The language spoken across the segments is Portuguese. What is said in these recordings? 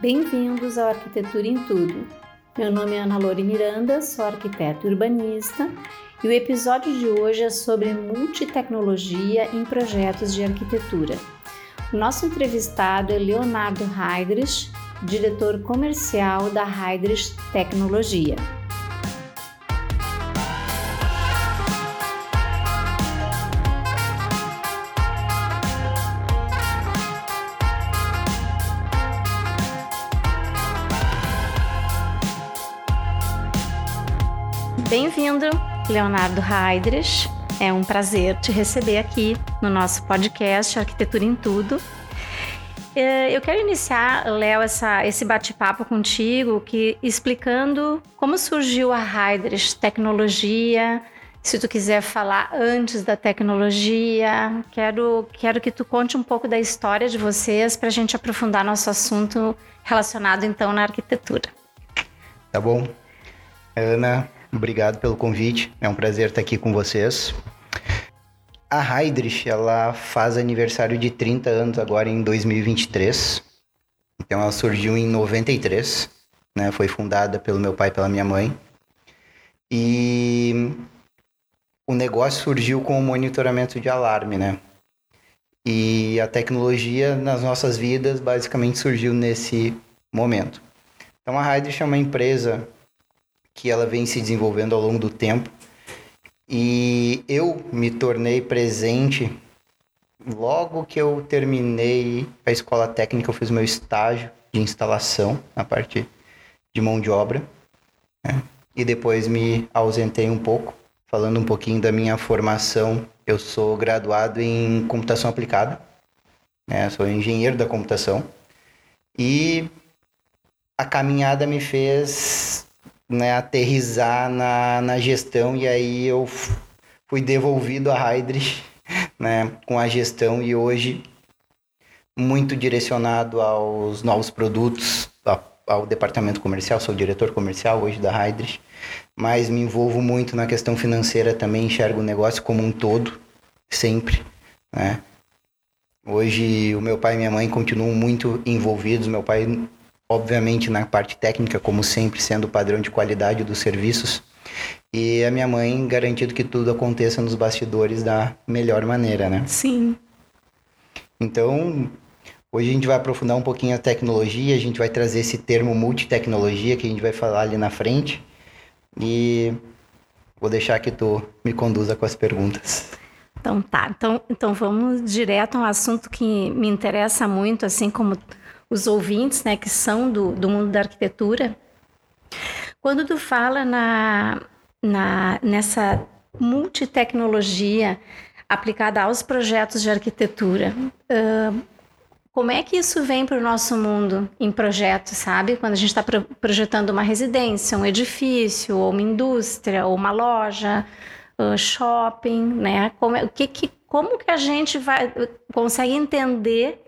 Bem-vindos ao Arquitetura em Tudo. Meu nome é Ana Lore Miranda, sou arquiteto urbanista e o episódio de hoje é sobre multitecnologia em projetos de arquitetura. O nosso entrevistado é Leonardo Heidrich, diretor comercial da Heidrich Tecnologia. Bem-vindo, Leonardo Heidrich. É um prazer te receber aqui no nosso podcast Arquitetura em Tudo. É, eu quero iniciar, Léo, esse bate-papo contigo, que explicando como surgiu a Heidrich Tecnologia. Se tu quiser falar antes da tecnologia, quero, quero que tu conte um pouco da história de vocês para a gente aprofundar nosso assunto relacionado então na arquitetura. Tá bom. Ana, Obrigado pelo convite. É um prazer estar aqui com vocês. A Heidrich, ela faz aniversário de 30 anos agora em 2023. Então ela surgiu em 93, né? Foi fundada pelo meu pai e pela minha mãe. E o negócio surgiu com o monitoramento de alarme, né? E a tecnologia nas nossas vidas basicamente surgiu nesse momento. Então a Heidrich é uma empresa que ela vem se desenvolvendo ao longo do tempo. E eu me tornei presente logo que eu terminei a escola técnica, eu fiz meu estágio de instalação na parte de mão de obra. Né? E depois me ausentei um pouco, falando um pouquinho da minha formação. Eu sou graduado em computação aplicada, né? sou engenheiro da computação. E a caminhada me fez né, aterrizar na, na gestão e aí eu fui devolvido a Heidrich né, com a gestão e hoje muito direcionado aos novos produtos, ao departamento comercial, sou diretor comercial hoje da Heidrich, mas me envolvo muito na questão financeira também, enxergo o negócio como um todo, sempre, né? Hoje o meu pai e minha mãe continuam muito envolvidos, meu pai obviamente na parte técnica, como sempre, sendo o padrão de qualidade dos serviços. E a minha mãe garantindo que tudo aconteça nos bastidores da melhor maneira, né? Sim. Então, hoje a gente vai aprofundar um pouquinho a tecnologia, a gente vai trazer esse termo multitecnologia que a gente vai falar ali na frente. E vou deixar que tu me conduza com as perguntas. Então tá, então, então vamos direto a um assunto que me interessa muito, assim como os ouvintes, né, que são do, do mundo da arquitetura, quando tu fala na, na, nessa multitecnologia aplicada aos projetos de arquitetura, uh, como é que isso vem para o nosso mundo em projetos, sabe? Quando a gente está pro projetando uma residência, um edifício, ou uma indústria, ou uma loja, uh, shopping, né? Como, é, que, que, como que a gente vai consegue entender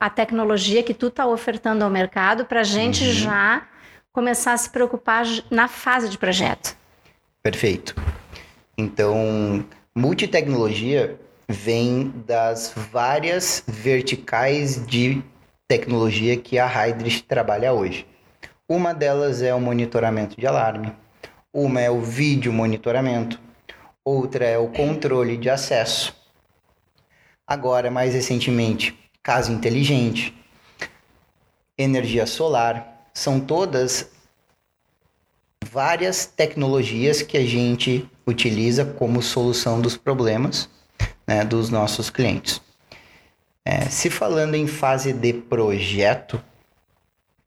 a tecnologia que tu está ofertando ao mercado para a gente uhum. já começar a se preocupar na fase de projeto. Perfeito. Então, multitecnologia vem das várias verticais de tecnologia que a Heidrich trabalha hoje. Uma delas é o monitoramento de alarme, uma é o vídeo monitoramento, outra é o controle de acesso. Agora, mais recentemente, casa inteligente, energia solar, são todas várias tecnologias que a gente utiliza como solução dos problemas né, dos nossos clientes. É, se falando em fase de projeto,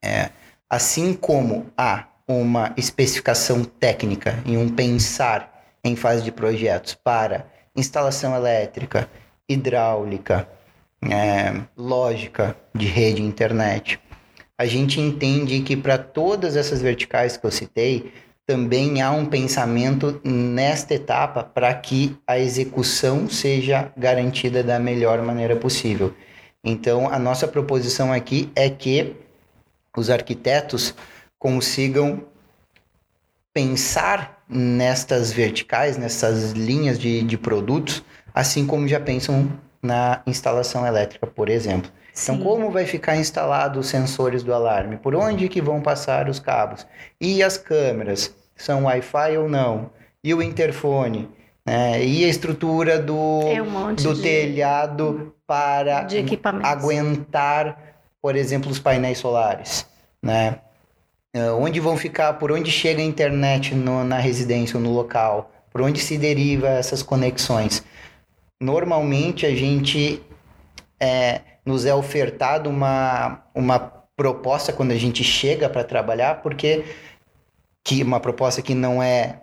é, assim como há uma especificação técnica e um pensar em fase de projetos para instalação elétrica, hidráulica, é, lógica de rede internet. A gente entende que para todas essas verticais que eu citei, também há um pensamento nesta etapa para que a execução seja garantida da melhor maneira possível. Então, a nossa proposição aqui é que os arquitetos consigam pensar nestas verticais, nessas linhas de, de produtos, assim como já pensam na instalação elétrica, por exemplo. Então, Sim. como vai ficar instalado os sensores do alarme? Por onde que vão passar os cabos? E as câmeras? São Wi-Fi ou não? E o interfone? Né? E a estrutura do, É um do de- telhado para aguentar, por exemplo, os painéis solares, né? Eh, Onde vão ficar, por onde chega a internet no- na residência ou no local, por onde se deriva essas conexões. Normalmente a gente é, nos é ofertado uma, uma proposta quando a gente chega para trabalhar, porque que uma proposta que não é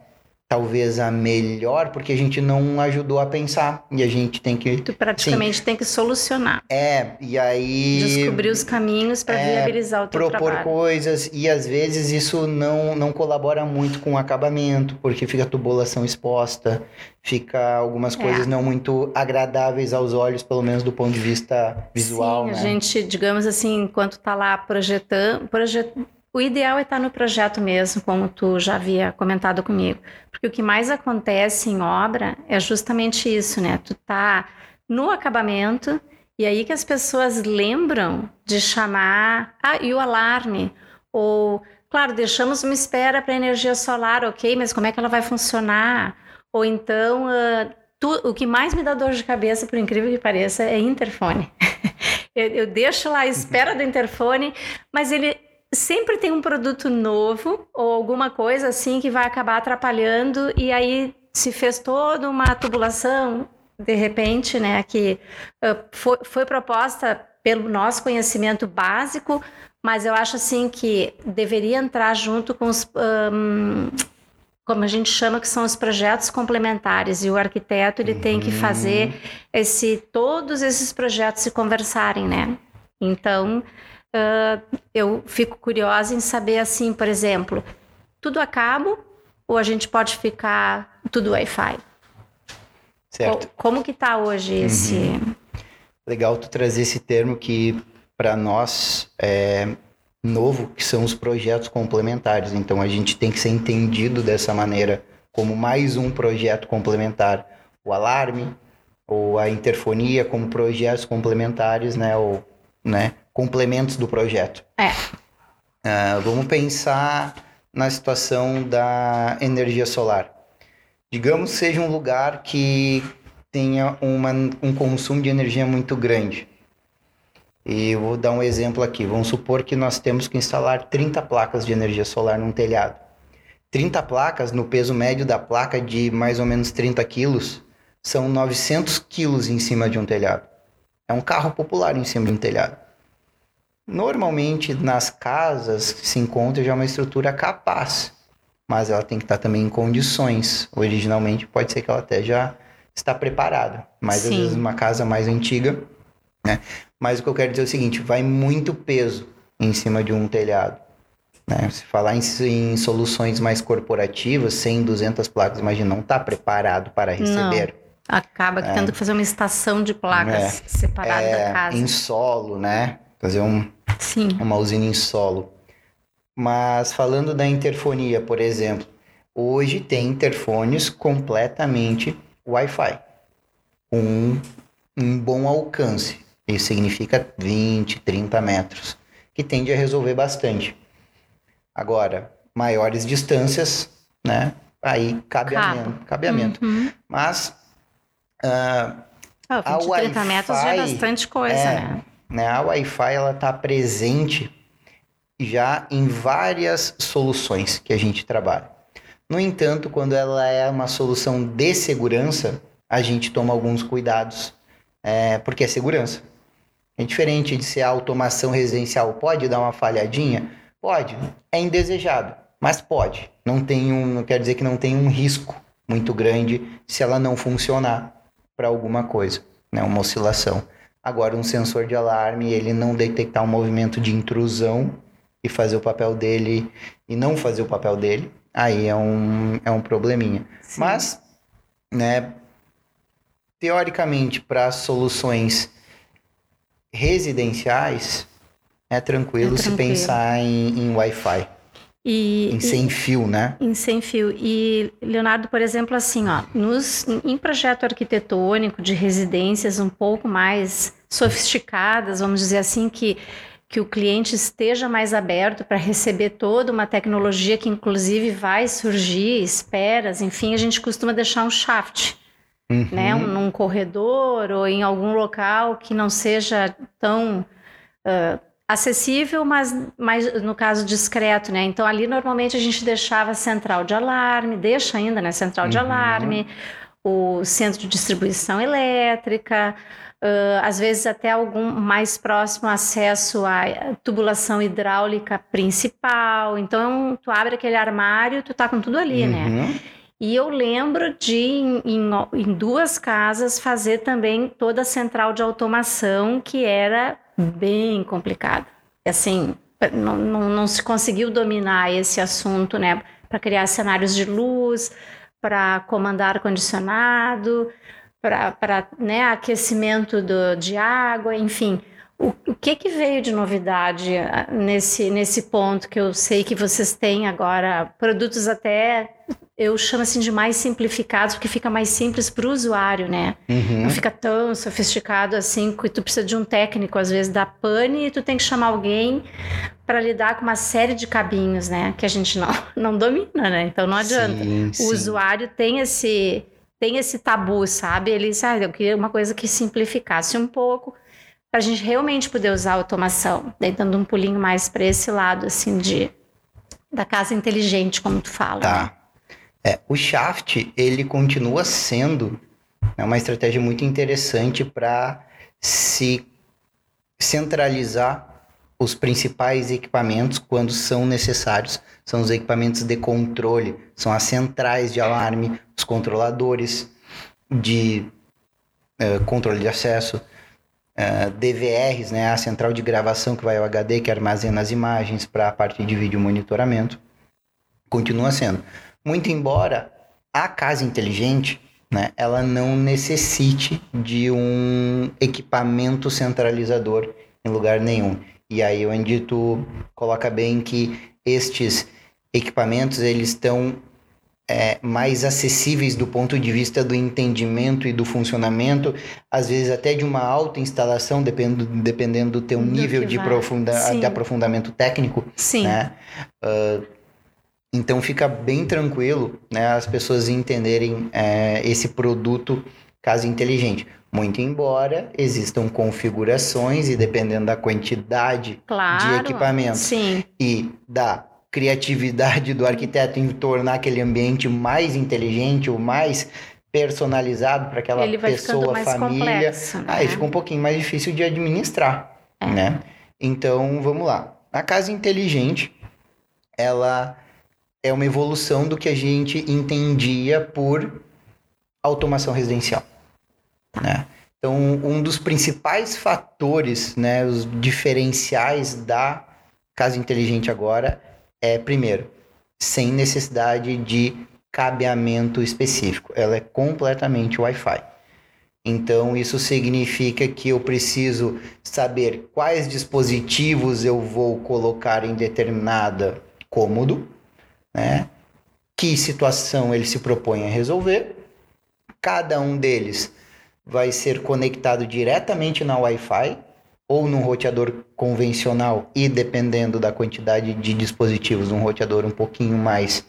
talvez a melhor, porque a gente não ajudou a pensar e a gente tem que Tu praticamente tem que solucionar. é, e aí Descobrir os caminhos para é, viabilizar o teu propor trabalho. coisas e às vezes isso não, não colabora muito com o acabamento, porque fica a tubulação exposta, fica algumas É. coisas não muito agradáveis aos olhos, pelo menos do ponto de vista visual, Sim, né? a gente, digamos assim, enquanto tá lá projetando, projet... o ideal é estar no projeto mesmo, como tu já havia comentado comigo. Porque o que mais acontece em obra é justamente isso, né? Tu tá no acabamento e aí que as pessoas lembram de chamar, ah, e o alarme? Ou, claro, deixamos uma espera para energia solar, ok, mas como é que ela vai funcionar? Ou então, ah, tu- o que mais me dá dor de cabeça, por incrível que pareça, é interfone. eu, eu deixo lá a espera do interfone, mas ele sempre tem um produto novo ou alguma coisa assim que vai acabar atrapalhando e aí se fez toda uma tubulação de repente, né, que ah, foi, foi proposta pelo nosso conhecimento básico, mas eu acho assim que deveria entrar junto com os ahn, como a gente chama que são os projetos complementares e o arquiteto ele tem que fazer esse todos esses projetos se conversarem, né? Então ah, eu fico curiosa em saber assim, por exemplo, tudo a cabo ou a gente pode ficar tudo Wi-Fi? Certo. Co- Como que tá hoje esse? Legal tu trazer esse termo que para nós é novo, que são os projetos complementares. Então a gente tem que ser entendido dessa maneira como mais um projeto complementar. O alarme ou a interfonia como projetos complementares, né, ou né, complementos do projeto. É. Ah, vamos pensar na situação da energia solar. Digamos que seja um lugar que tenha uma, um consumo de energia muito grande. E eu vou dar um exemplo aqui. Vamos supor que nós temos que instalar 30 placas de energia solar num telhado. 30 placas, no peso médio da placa de mais ou menos 30 quilos, são 900 quilos em cima de um telhado. É um carro popular em cima de um telhado. Normalmente, nas casas, se encontra já uma estrutura capaz, mas ela tem que estar também em condições. Originalmente, pode ser que ela até já está preparada, mas Sim. às vezes uma casa mais antiga, né? Mas o que eu quero dizer é o seguinte, vai muito peso em cima de um telhado. Né? Se falar em, em soluções mais corporativas, 100, 200 placas, imagina, não está preparado para receber. Acaba que tendo que fazer uma estação de placas separada É, da casa. em solo, né? Fazer um, Sim. uma usina em solo. Mas falando da interfonia, por exemplo, hoje tem interfones completamente Wi-Fi, com um, um bom alcance. Isso significa 20, 30 metros, que tende a resolver bastante. Agora, maiores distâncias, né? Aí cabe Cabe. cabeamento. cabeamento. Uhum. Mas 20, 30 metros já é bastante coisa, é, né? né, a Wi-Fi ela está presente já em várias soluções que a gente trabalha. No entanto, quando ela é uma solução de segurança, a gente toma alguns cuidados, é, porque é segurança. É diferente de ser a automação residencial. Pode dar uma falhadinha? Pode. É indesejado, mas pode. Não tem um, não quer dizer que não tem um risco muito grande se ela não funcionar para alguma coisa, né? Uma oscilação. Agora, um sensor de alarme, ele não detectar um movimento de intrusão e fazer o papel dele e não fazer o papel dele, aí é um, é um probleminha. Sim. Mas, né, teoricamente, para soluções residenciais, é tranquilo, É se tranquilo. pensar em, em Wi-Fi. E, em sem fio, né? Em sem fio. E, Leonardo, por exemplo, assim, ó, nos, em projeto arquitetônico de residências um pouco mais sofisticadas, vamos dizer assim, que, que o cliente esteja mais aberto para receber toda uma tecnologia que, inclusive, vai surgir, esperas, enfim, a gente costuma deixar um shaft. Uhum. Né, um, num corredor ou em algum local que não seja tão uh, acessível, mas, mas no caso discreto, né? Então ali normalmente a gente deixava central de alarme, deixa ainda, né? Central de uhum. alarme, o centro de distribuição elétrica, uh, às vezes até algum mais próximo acesso à tubulação hidráulica principal. Então tu abre aquele armário, tu tá com tudo ali, né? uhum. né? E eu lembro de, em, em, em, duas casas, fazer também toda a central de automação, que era bem complicado. Assim, não, não, não se conseguiu dominar esse assunto, né? Para criar cenários de luz, para comandar ar-condicionado, para né, aquecimento do, de água, enfim. O, o, que, que veio de novidade ah, nesse, nesse ponto que eu sei que vocês têm agora? Produtos até eu chamo assim de mais simplificados, porque fica mais simples para o usuário, né? Uhum. Não fica tão sofisticado assim, que tu precisa de um técnico, às vezes, da pane, e tu tem que chamar alguém para lidar com uma série de cabinhos, né? Que a gente não, não domina, né? Então não adianta. Sim, o usuário tem esse, tem esse tabu, sabe? Ele diz, ah, eu queria uma coisa que simplificasse um pouco, para a gente realmente poder usar a automação, daí dando um pulinho mais para esse lado, assim, de da casa inteligente, como tu fala. Tá. Né? É, o Shaft, ele continua sendo né, uma estratégia muito interessante para se centralizar os principais equipamentos quando são necessários. São os equipamentos de controle, são as centrais de alarme, os controladores de uh, controle de acesso, uh, DVRs, né, a central de gravação que vai ao HD, que armazena as imagens para a parte de vídeo monitoramento. Continua sendo. Muito embora a casa inteligente, né, ela não necessite de um equipamento centralizador em lugar nenhum. E aí onde tu coloca bem que estes equipamentos eles estão é, mais acessíveis do ponto de vista do entendimento e do funcionamento, às vezes até de uma alta instalação, dependendo, dependendo do teu do nível de, profunda, de aprofundamento técnico. Sim. Né? Uh, então fica bem tranquilo né, as pessoas entenderem é, esse produto casa inteligente. Muito embora existam configurações e dependendo da quantidade claro, de equipamentos sim. e da criatividade do arquiteto em tornar aquele ambiente mais inteligente ou mais personalizado para aquela pessoa, família, complexo, né? aí fica um pouquinho mais difícil de administrar, é. né? Então, vamos lá. A casa inteligente, ela é uma evolução do que a gente entendia por automação residencial. Né? Então, um dos principais fatores, né, os diferenciais da casa inteligente agora é, primeiro, sem necessidade de cabeamento específico. Ela é completamente Wi-Fi. Então, isso significa que eu preciso saber quais dispositivos eu vou colocar em determinada cômodo, né? Que situação ele se propõe a resolver. Cada um deles vai ser conectado diretamente na Wi-Fi ou num roteador convencional e dependendo da quantidade de dispositivos, um roteador um pouquinho mais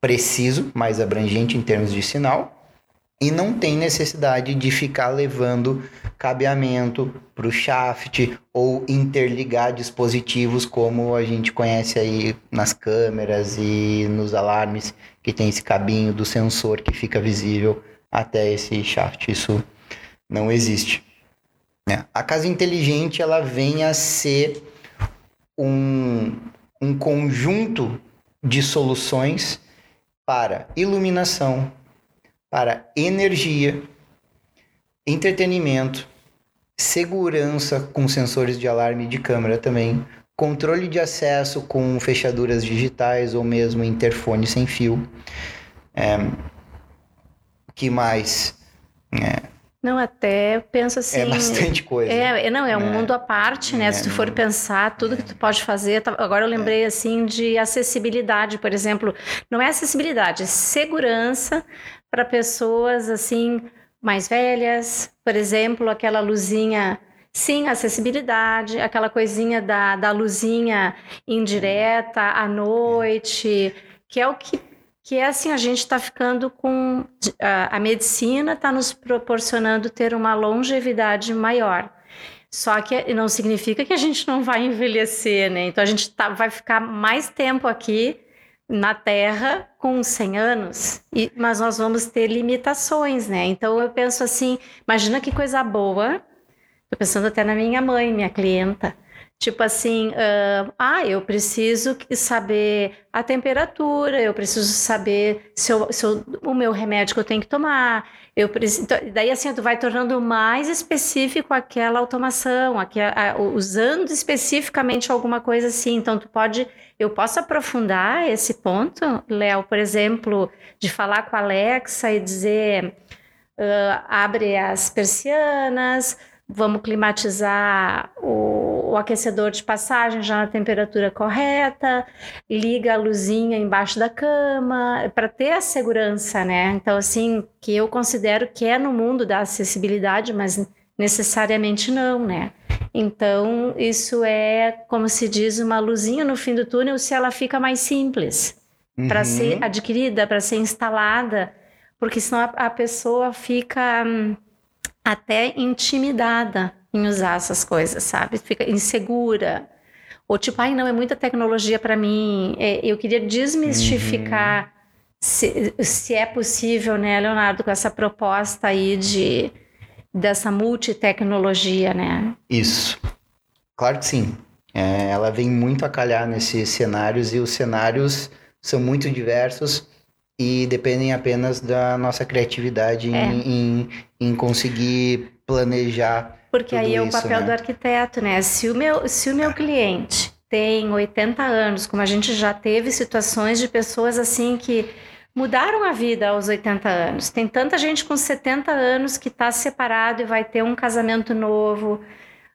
preciso, mais abrangente em termos de sinal e não tem necessidade de ficar levando cabeamento para o shaft ou interligar dispositivos como a gente conhece aí nas câmeras e nos alarmes que tem esse cabinho do sensor que fica visível até esse shaft. Isso não existe. É. A casa inteligente ela vem a ser um, um conjunto de soluções para iluminação, para energia, entretenimento, segurança com sensores de alarme de câmera também, controle de acesso com fechaduras digitais ou mesmo interfone sem fio. É, que mais? É, Não, até penso assim. É bastante coisa. É, não, é um é. mundo à parte, né? É, Se tu for pensar tudo que tu pode fazer. Agora eu lembrei assim de acessibilidade, por exemplo. Não é acessibilidade, é segurança para pessoas assim mais velhas, por exemplo, aquela luzinha. Sim, acessibilidade, aquela coisinha da, da luzinha indireta à noite, que é o que que é assim, a gente está ficando com. A, a medicina está nos proporcionando ter uma longevidade maior. Só que não significa que a gente não vai envelhecer, né? Então a gente tá, vai ficar mais tempo aqui na Terra com 100 anos, e, mas nós vamos ter limitações, né? Então eu penso assim: imagina que coisa boa. Estou pensando até na minha mãe, minha clienta Tipo assim, uh, ah, eu preciso saber a temperatura, eu preciso saber se, eu, se eu, o meu remédio que eu tenho que tomar. Eu preciso, então, daí assim, tu vai tornando mais específico aquela automação, aquela, usando especificamente alguma coisa assim. Então, tu pode, eu posso aprofundar esse ponto, Léo, por exemplo, de falar com a Alexa e dizer, uh, abre as persianas, vamos climatizar o, o, aquecedor de passagem já na temperatura correta, liga a luzinha embaixo da cama, para ter a segurança, né? Então, assim, que eu considero que é no mundo da acessibilidade, mas necessariamente não, né? Então, isso é, como se diz, uma luzinha no fim do túnel se ela fica mais simples uhum. para ser adquirida, para ser instalada, porque senão a, a pessoa fica. Hum, até intimidada em usar essas coisas, sabe? Fica insegura. Ou tipo, ai, não, é muita tecnologia para mim. É, eu queria desmistificar uhum. se, se é possível, né, Leonardo, com essa proposta aí de dessa multitecnologia, né? Isso. Claro que sim. É, ela vem muito a calhar nesses cenários e os cenários são muito diversos e dependem apenas da nossa criatividade é. em, em, em, conseguir planejar. Porque aí é o papel né? do arquiteto, né? Se o meu, se o meu cliente tem 80 anos, como a gente já teve situações de pessoas assim que mudaram a vida aos 80 anos. Tem tanta gente com 70 anos que está separado e vai ter um casamento novo,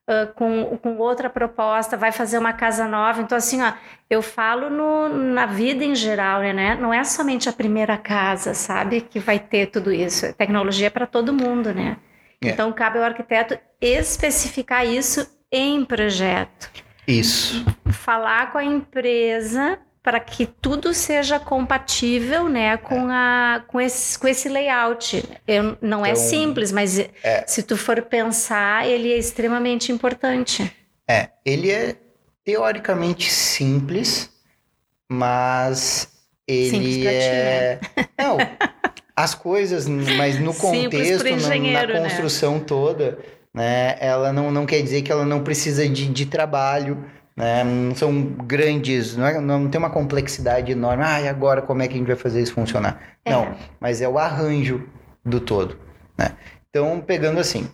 uh, com, com outra proposta, vai fazer uma casa nova. Então, assim, ó, eu falo no, na vida em geral, né? Não é somente a primeira casa, sabe, que vai ter tudo isso. Tecnologia é para todo mundo, né? É. Então, cabe ao arquiteto especificar isso em projeto. Isso. Falar com a empresa para que tudo seja compatível, né, com a com esse, com esse layout. Eu, não é então, é simples, mas é, se tu for pensar, ele é extremamente importante. É, ele é teoricamente simples, mas ele simples é ti, né? não as coisas, mas no contexto, na, na, né? construção né? toda, né, ela não, não quer dizer que ela não precisa de, de trabalho né? Não são grandes, não, é, não tem uma complexidade enorme. Ah, e agora como é que a gente vai fazer isso funcionar? É. Não, mas é o arranjo do todo. Né? Então, pegando assim,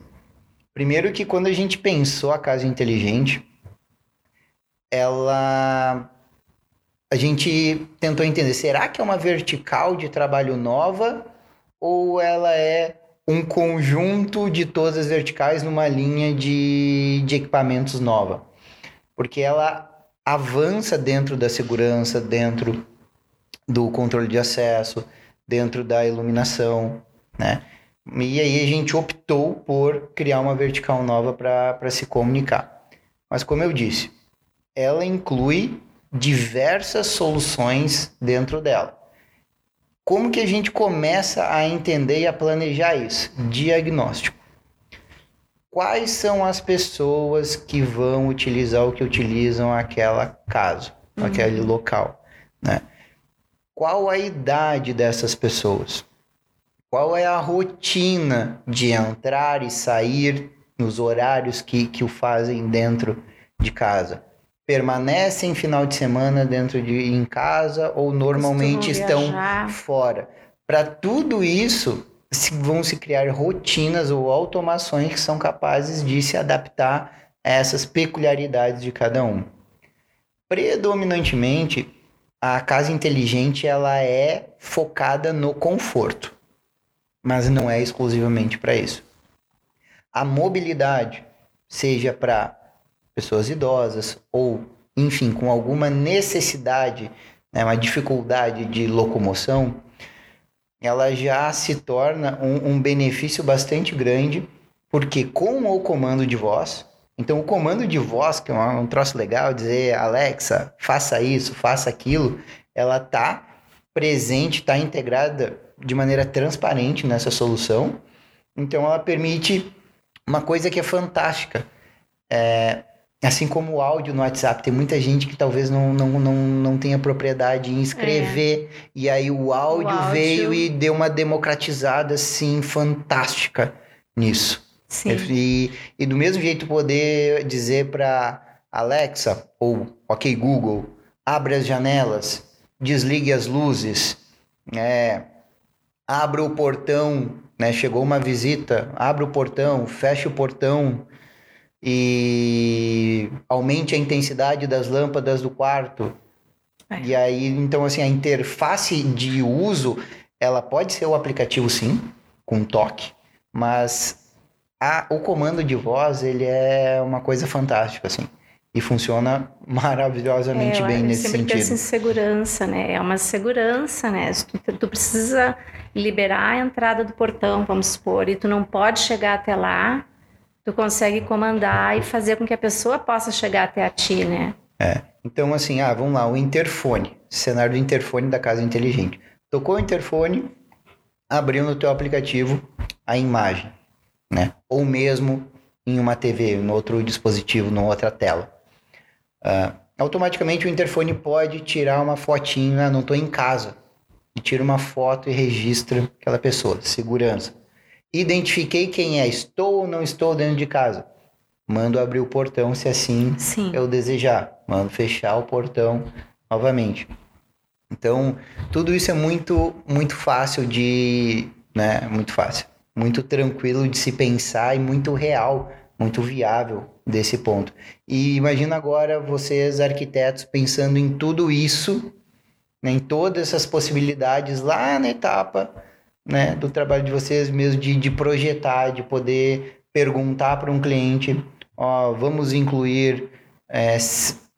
primeiro que quando a gente pensou a casa inteligente, ela a gente tentou entender, será que é uma vertical de trabalho nova ou ela é um conjunto de todas as verticais numa linha de, de equipamentos nova? Porque ela avança dentro da segurança, dentro do controle de acesso, dentro da iluminação, né? E aí a gente optou por criar uma vertical nova para se comunicar. Mas como eu disse, ela inclui diversas soluções dentro dela. Como que a gente começa a entender e a planejar isso? Diagnóstico quais são as pessoas que vão utilizar o que utilizam aquela casa, uhum. aquele local, né? Qual a idade dessas pessoas? Qual é a rotina de entrar e sair nos horários que, que o fazem dentro de casa? Permanecem final de semana dentro de em casa ou normalmente estão fora? Para tudo isso, vão se criar rotinas ou automações que são capazes de se adaptar a essas peculiaridades de cada um. Predominantemente, a casa inteligente ela é focada no conforto, mas não é exclusivamente para isso. a mobilidade, seja para pessoas idosas ou, enfim, com alguma necessidade, né, uma dificuldade de locomoção, ela já se torna um, um benefício bastante grande, porque com o comando de voz, então o comando de voz, que é um, troço legal, dizer Alexa, faça isso, faça aquilo, ela tá presente, está integrada de maneira transparente nessa solução. Então ela permite uma coisa que é fantástica. É, assim como o áudio no WhatsApp, tem muita gente que talvez não, não, não, não tenha propriedade em escrever, é. e aí o áudio, o áudio, veio e deu uma democratizada assim fantástica nisso. Sim. E, e do mesmo jeito poder dizer para Alexa ou OK Google, abre as janelas, desligue as luzes, é, abra o portão, né? Chegou uma visita, abre o portão, fecha o portão e aumente a intensidade das lâmpadas do quarto. É. E aí, então, assim, a interface de uso, ela pode ser o aplicativo, sim, com toque, mas a, o comando de voz, ele é uma coisa fantástica, assim. E funciona maravilhosamente é, bem nesse sentido. Eu sempre penso segurança, né? É uma segurança, né? Tu, tu precisa liberar a entrada do portão, vamos supor, e tu não pode chegar até lá, tu consegue comandar e fazer com que a pessoa possa chegar até a ti, né? É. Então, assim, ah, vamos lá, o interfone, cenário do interfone da casa inteligente. Tocou o interfone, abriu no teu aplicativo a imagem, né? Ou mesmo em uma TV, no outro dispositivo, numa outra tela. Uh, automaticamente o interfone pode tirar uma fotinha, ah, não estou em casa, e tira uma foto e registra aquela pessoa. Segurança. Identifiquei quem é, estou ou não estou dentro de casa. Mando abrir o portão se assim Sim. eu desejar. Mando fechar o portão novamente. Então, tudo isso é muito muito fácil de, né, muito fácil, muito tranquilo de se pensar e muito real, muito viável desse ponto. E imagina agora vocês arquitetos pensando em tudo isso, né, em todas essas possibilidades lá na etapa né, do trabalho de vocês mesmo, de, de projetar, de poder perguntar para um cliente, ó, vamos incluir é,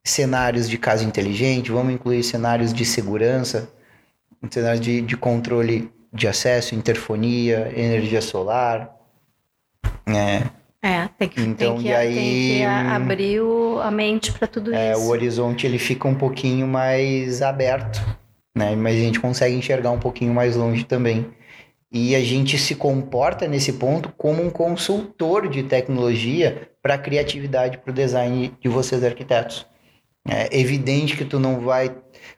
cenários de casa inteligente, vamos incluir cenários de segurança, cenários de, de controle de acesso, interfonia, energia solar, né? É, tem que, então, tem que, aí, tem que abrir o, a mente para tudo é, isso. O horizonte ele fica um pouquinho mais aberto, né? Mas a gente consegue enxergar um pouquinho mais longe também. E a gente se comporta nesse ponto como um consultor de tecnologia para a criatividade, para o design de vocês arquitetos. É evidente que tu não vai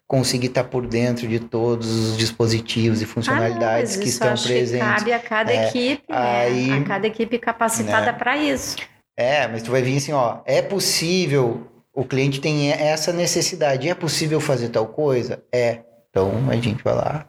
conseguir estar tá por dentro de todos os dispositivos e funcionalidades ah, não, que estão presentes. Que cabe a cada é, equipe, aí, né? a cada equipe capacitada né? para isso. É, mas tu vai vir assim, ó, é possível, o cliente tem essa necessidade, é possível fazer tal coisa? É. Então a gente vai lá,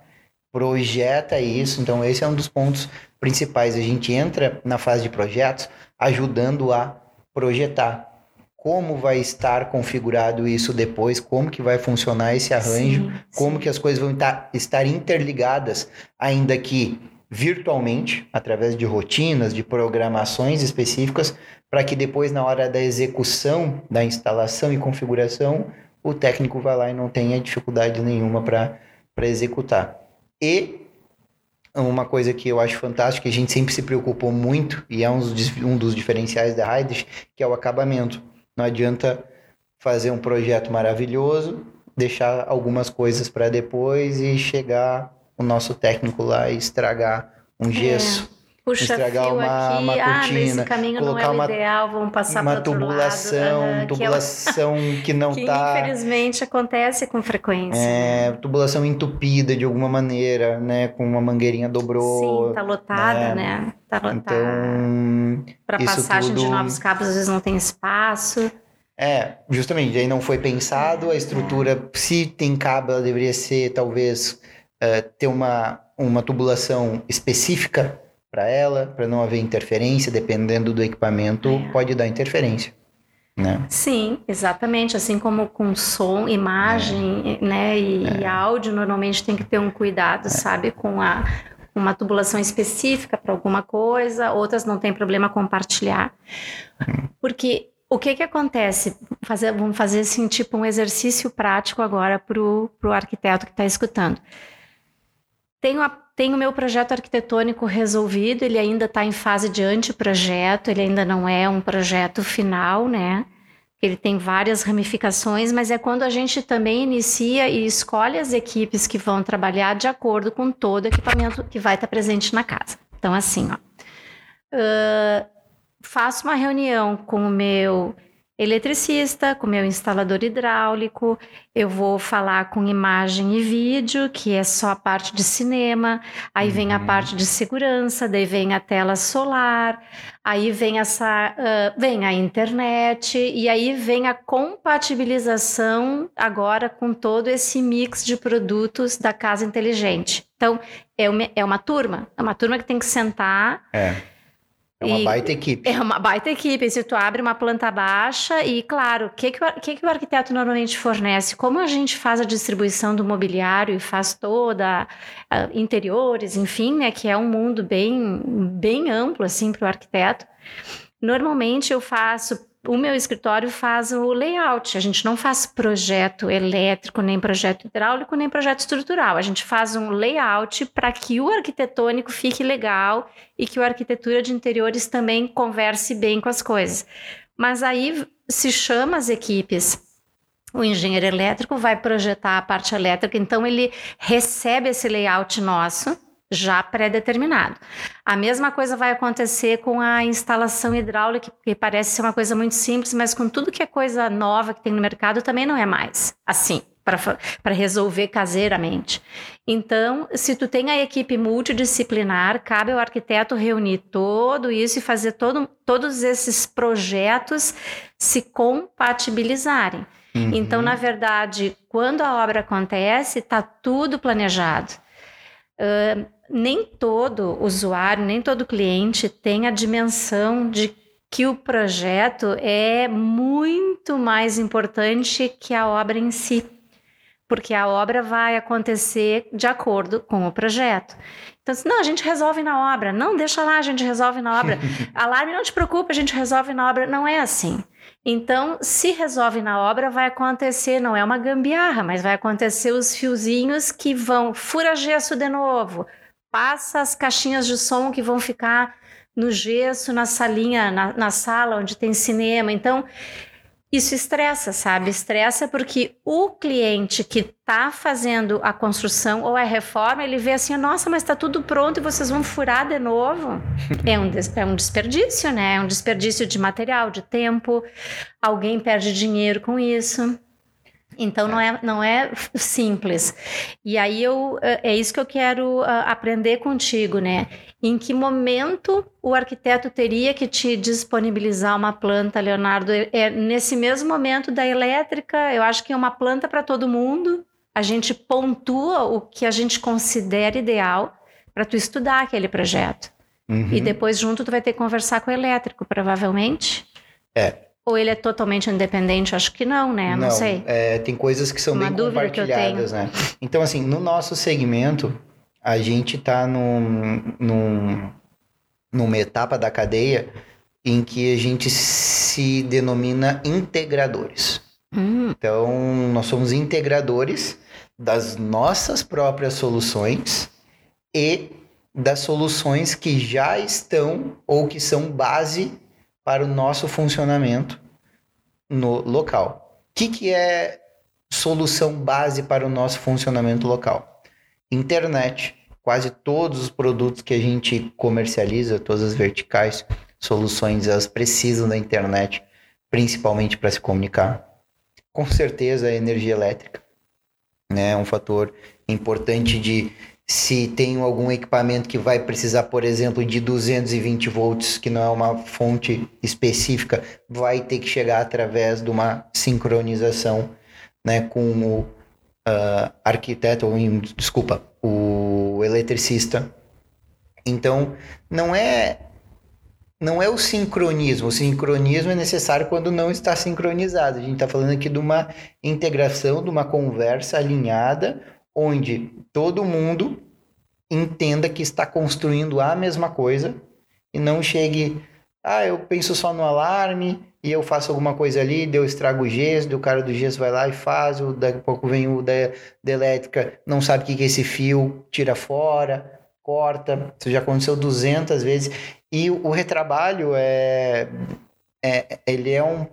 projeta isso. Então, esse é um dos pontos principais. A gente entra na fase de projetos ajudando a projetar como vai estar configurado isso depois, como que vai funcionar esse arranjo, sim, como sim. que as coisas vão estar interligadas, ainda que virtualmente, através de rotinas, de programações específicas, para que depois, na hora da execução, da instalação e configuração, o técnico vá lá e não tenha dificuldade nenhuma para executar. E uma coisa que eu acho fantástica, a gente sempre se preocupou muito, e é um dos, um dos diferenciais da Raides, que é o acabamento. Não adianta fazer um projeto maravilhoso, deixar algumas coisas para depois e chegar o nosso técnico lá e estragar um é. gesso. Puxa estragar fio uma, aqui, uma cortina, ah, caminho colocar não é o ideal, vamos passar uma tubulação, uhum, tubulação que, é que não que tá infelizmente acontece com frequência. É, tubulação entupida de alguma maneira, né, com uma mangueirinha dobrou. Sim, tá lotada, né? né? Tá lotada. Então, para passagem tudo... de novos cabos às vezes não tem espaço. É, justamente, aí não foi pensado, a estrutura, se tem cabo, ela deveria ser, talvez, uh, ter uma, uma tubulação específica para ela, para não haver interferência, dependendo do equipamento, é. pode dar interferência. Né? Sim, exatamente. Assim como com som, imagem, é. né, e, é. e, áudio, normalmente tem que ter um cuidado, é. sabe, com a uma tubulação específica para alguma coisa, outras não tem problema compartilhar. Porque o que que acontece? Fazer, vamos fazer assim, tipo um exercício prático agora para o arquiteto que está escutando. Tenho, a, tenho o meu projeto arquitetônico resolvido, ele ainda está em fase de anteprojeto, ele ainda não é um projeto final, né? Ele tem várias ramificações, mas é quando a gente também inicia e escolhe as equipes que vão trabalhar de acordo com todo o equipamento que vai estar presente na casa. Então, assim, ó, uh, faço uma reunião com o meu eletricista, com meu instalador hidráulico, eu vou falar com imagem e vídeo, que é só a parte de cinema, aí uhum. vem a uhum. parte de segurança, daí vem a tela solar, aí vem essa uh, vem a internet e aí vem a compatibilização agora com todo esse mix de produtos da casa inteligente. Então é uma, é uma turma, é uma turma que tem que sentar. É é uma e baita equipe. É uma baita equipe. Se tu abre uma planta baixa e, claro, o que, que, o, que, que o arquiteto normalmente fornece? Como a gente faz a distribuição do mobiliário e faz toda, uh, interiores, enfim, né, que é um mundo bem, bem amplo, assim, para o arquiteto. Normalmente eu faço o meu escritório faz o layout. A gente não faz projeto elétrico, nem projeto hidráulico, nem projeto estrutural. A gente faz um layout para que o arquitetônico fique legal e que a arquitetura de interiores também converse bem com as coisas. Mas aí se chama as equipes. O engenheiro elétrico vai projetar a parte elétrica, então ele recebe esse layout nosso já pré-determinado. A mesma coisa vai acontecer com a instalação hidráulica, que parece ser uma coisa muito simples, mas com tudo que é coisa nova que tem no mercado também não é mais assim para resolver caseiramente. Então, se tu tem a equipe multidisciplinar, cabe ao arquiteto reunir todo isso e fazer todo, todos esses projetos se compatibilizarem. Uhum. Então, na verdade, quando a obra acontece, está tudo planejado. Uh, nem todo usuário, nem todo cliente tem a dimensão de que o projeto é muito mais importante que a obra em si, porque a obra vai acontecer de acordo com o projeto. Então, não, a gente resolve na obra. Não, deixa lá, a gente resolve na obra. Alarme, não te preocupe, a gente resolve na obra. Não é assim. Então, se resolve na obra, vai acontecer, não é uma gambiarra, mas vai acontecer os fiozinhos que vão fura gesso de novo, passa as caixinhas de som que vão ficar no gesso, na salinha, na, na sala onde tem cinema. Então, isso estressa, sabe? Estressa porque o cliente que está fazendo a construção ou a reforma, ele vê assim, nossa, mas está tudo pronto e vocês vão furar de novo. é, um, é um desperdício, né? É um desperdício de material, de tempo. Alguém perde dinheiro com isso. Então não é, não é simples. E aí eu é, é isso que eu quero uh, aprender contigo, né? Em que momento o arquiteto teria que te disponibilizar uma planta, Leonardo? É, é nesse mesmo momento da elétrica, eu acho que é uma planta para todo mundo. A gente pontua o que a gente considera ideal para tu estudar aquele projeto. Uhum. E depois junto tu vai ter que conversar com o elétrico, provavelmente. É, ou ele é totalmente independente? Acho que não, né? Não, não sei. É, tem coisas que são Uma bem compartilhadas, né? Então, assim, no nosso segmento, a gente está num, num, numa etapa da cadeia em que a gente se denomina integradores. Hum. Então, nós somos integradores das nossas próprias soluções e das soluções que já estão ou que são base para o nosso funcionamento no local. O que, que é solução base para o nosso funcionamento local? Internet. Quase todos os produtos que a gente comercializa, todas as verticais, soluções, elas precisam da internet, principalmente para se comunicar. Com certeza, a energia elétrica né, é um fator importante de se tem algum equipamento que vai precisar, por exemplo, de 220 volts, que não é uma fonte específica, vai ter que chegar através de uma sincronização né, com o uh, arquiteto, ou, desculpa, o eletricista. Então, não é não é o sincronismo. O sincronismo é necessário quando não está sincronizado. A gente está falando aqui de uma integração, de uma conversa alinhada, onde todo mundo entenda que está construindo a mesma coisa e não chegue, ah, eu penso só no alarme e eu faço alguma coisa ali, deu estrago o gesso, o cara do gesso vai lá e faz, o, daqui a pouco vem o da, da elétrica, não sabe o que, que é esse fio, tira fora, corta, isso já aconteceu 200 vezes. E o, o retrabalho é, é, ele é um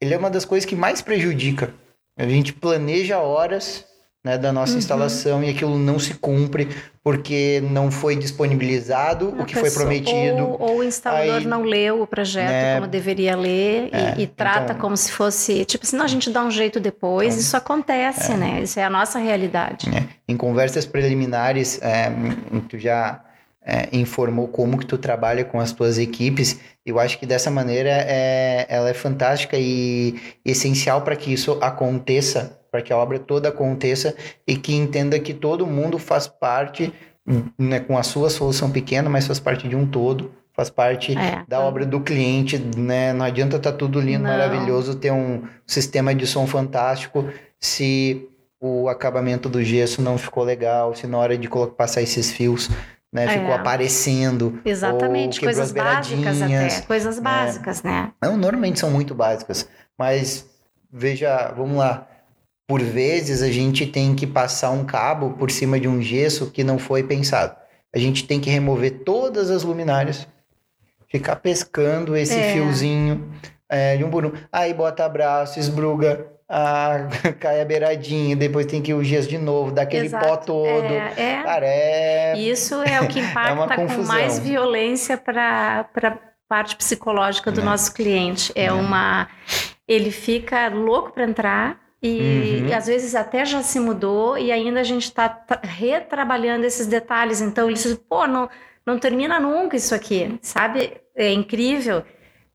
ele é uma das coisas que mais prejudica. A gente planeja horas né, da nossa uhum. instalação e aquilo não se cumpre porque não foi disponibilizado A o que pessoa, foi prometido. Ou, ou o instalador Aí, não leu o projeto né, como deveria ler é, e, e, trata então, como se fosse, tipo, senão a gente dá um jeito depois, então, isso acontece, é, né? Isso é a nossa realidade. É. Em conversas preliminares, é, tu já é, informou como que tu trabalha com as tuas equipes. Eu acho que dessa maneira é, ela é fantástica e essencial para que isso aconteça para que a obra toda aconteça e que entenda que todo mundo faz parte, né, com a sua solução pequena, mas faz parte de um todo, faz parte é, da obra do cliente, né? Não adianta estar tá tudo lindo, Não. maravilhoso, ter um sistema de som fantástico se o acabamento do gesso não ficou legal, se na hora de passar esses fios né? É. Ficou aparecendo. Exatamente, coisas básicas até. Coisas né? básicas, né? Não, normalmente são muito básicas. Mas veja, vamos lá por vezes a gente tem que passar um cabo por cima de um gesso que não foi pensado. A gente tem que remover todas as luminárias, ficar pescando esse é. fiozinho é, de um por um. Aí bota braço, esbruga, a, cai a beiradinha, depois tem que ir o gesso de novo, dá aquele Exato. pó todo. É, é. Cara, é... Isso é o que é impacta é com mais violência para a parte psicológica do é. nosso cliente. É, é uma... Ele fica louco para entrar, e, uhum. e, às vezes até já se mudou e ainda a gente está retrabalhando esses detalhes. Então ele diz, pô, não, não termina nunca isso aqui, sabe? É incrível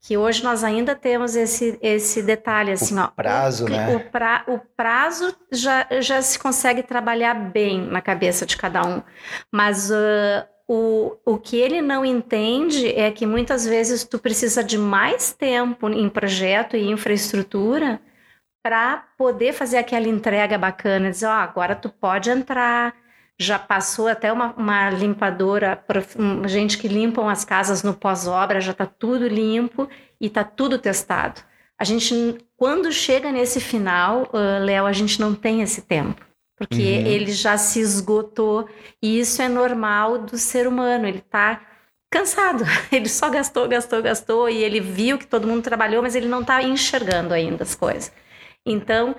que hoje nós ainda temos esse, esse detalhe assim, o ó. Prazo, o, né? O, pra, o prazo já, já se consegue trabalhar bem na cabeça de cada um, mas uh, o, o que ele não entende é que muitas vezes tu precisa de mais tempo em projeto e infraestrutura para poder fazer aquela entrega bacana, dizer, ó, oh, agora tu pode entrar, já passou até uma, uma limpadora, gente que limpam as casas no pós-obra, já está tudo limpo e está tudo testado. A gente, quando chega nesse final, uh, Léo, a gente não tem esse tempo, porque uhum. ele já se esgotou e isso é normal do ser humano, ele está cansado, ele só gastou, gastou, gastou e ele viu que todo mundo trabalhou, mas ele não está enxergando ainda as coisas. Então,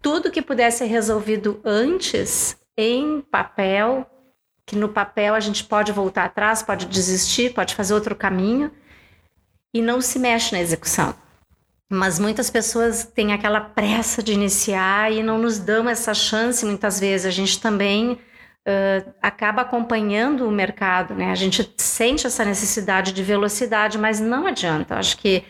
tudo que pudesse ser resolvido antes, em papel, que no papel a gente pode voltar atrás, pode desistir, pode fazer outro caminho, e não se mexe na execução. Mas muitas pessoas têm aquela pressa de iniciar e não nos dão essa chance muitas vezes. A gente também uh, acaba acompanhando o mercado, né? A gente sente essa necessidade de velocidade, mas não adianta. Acho que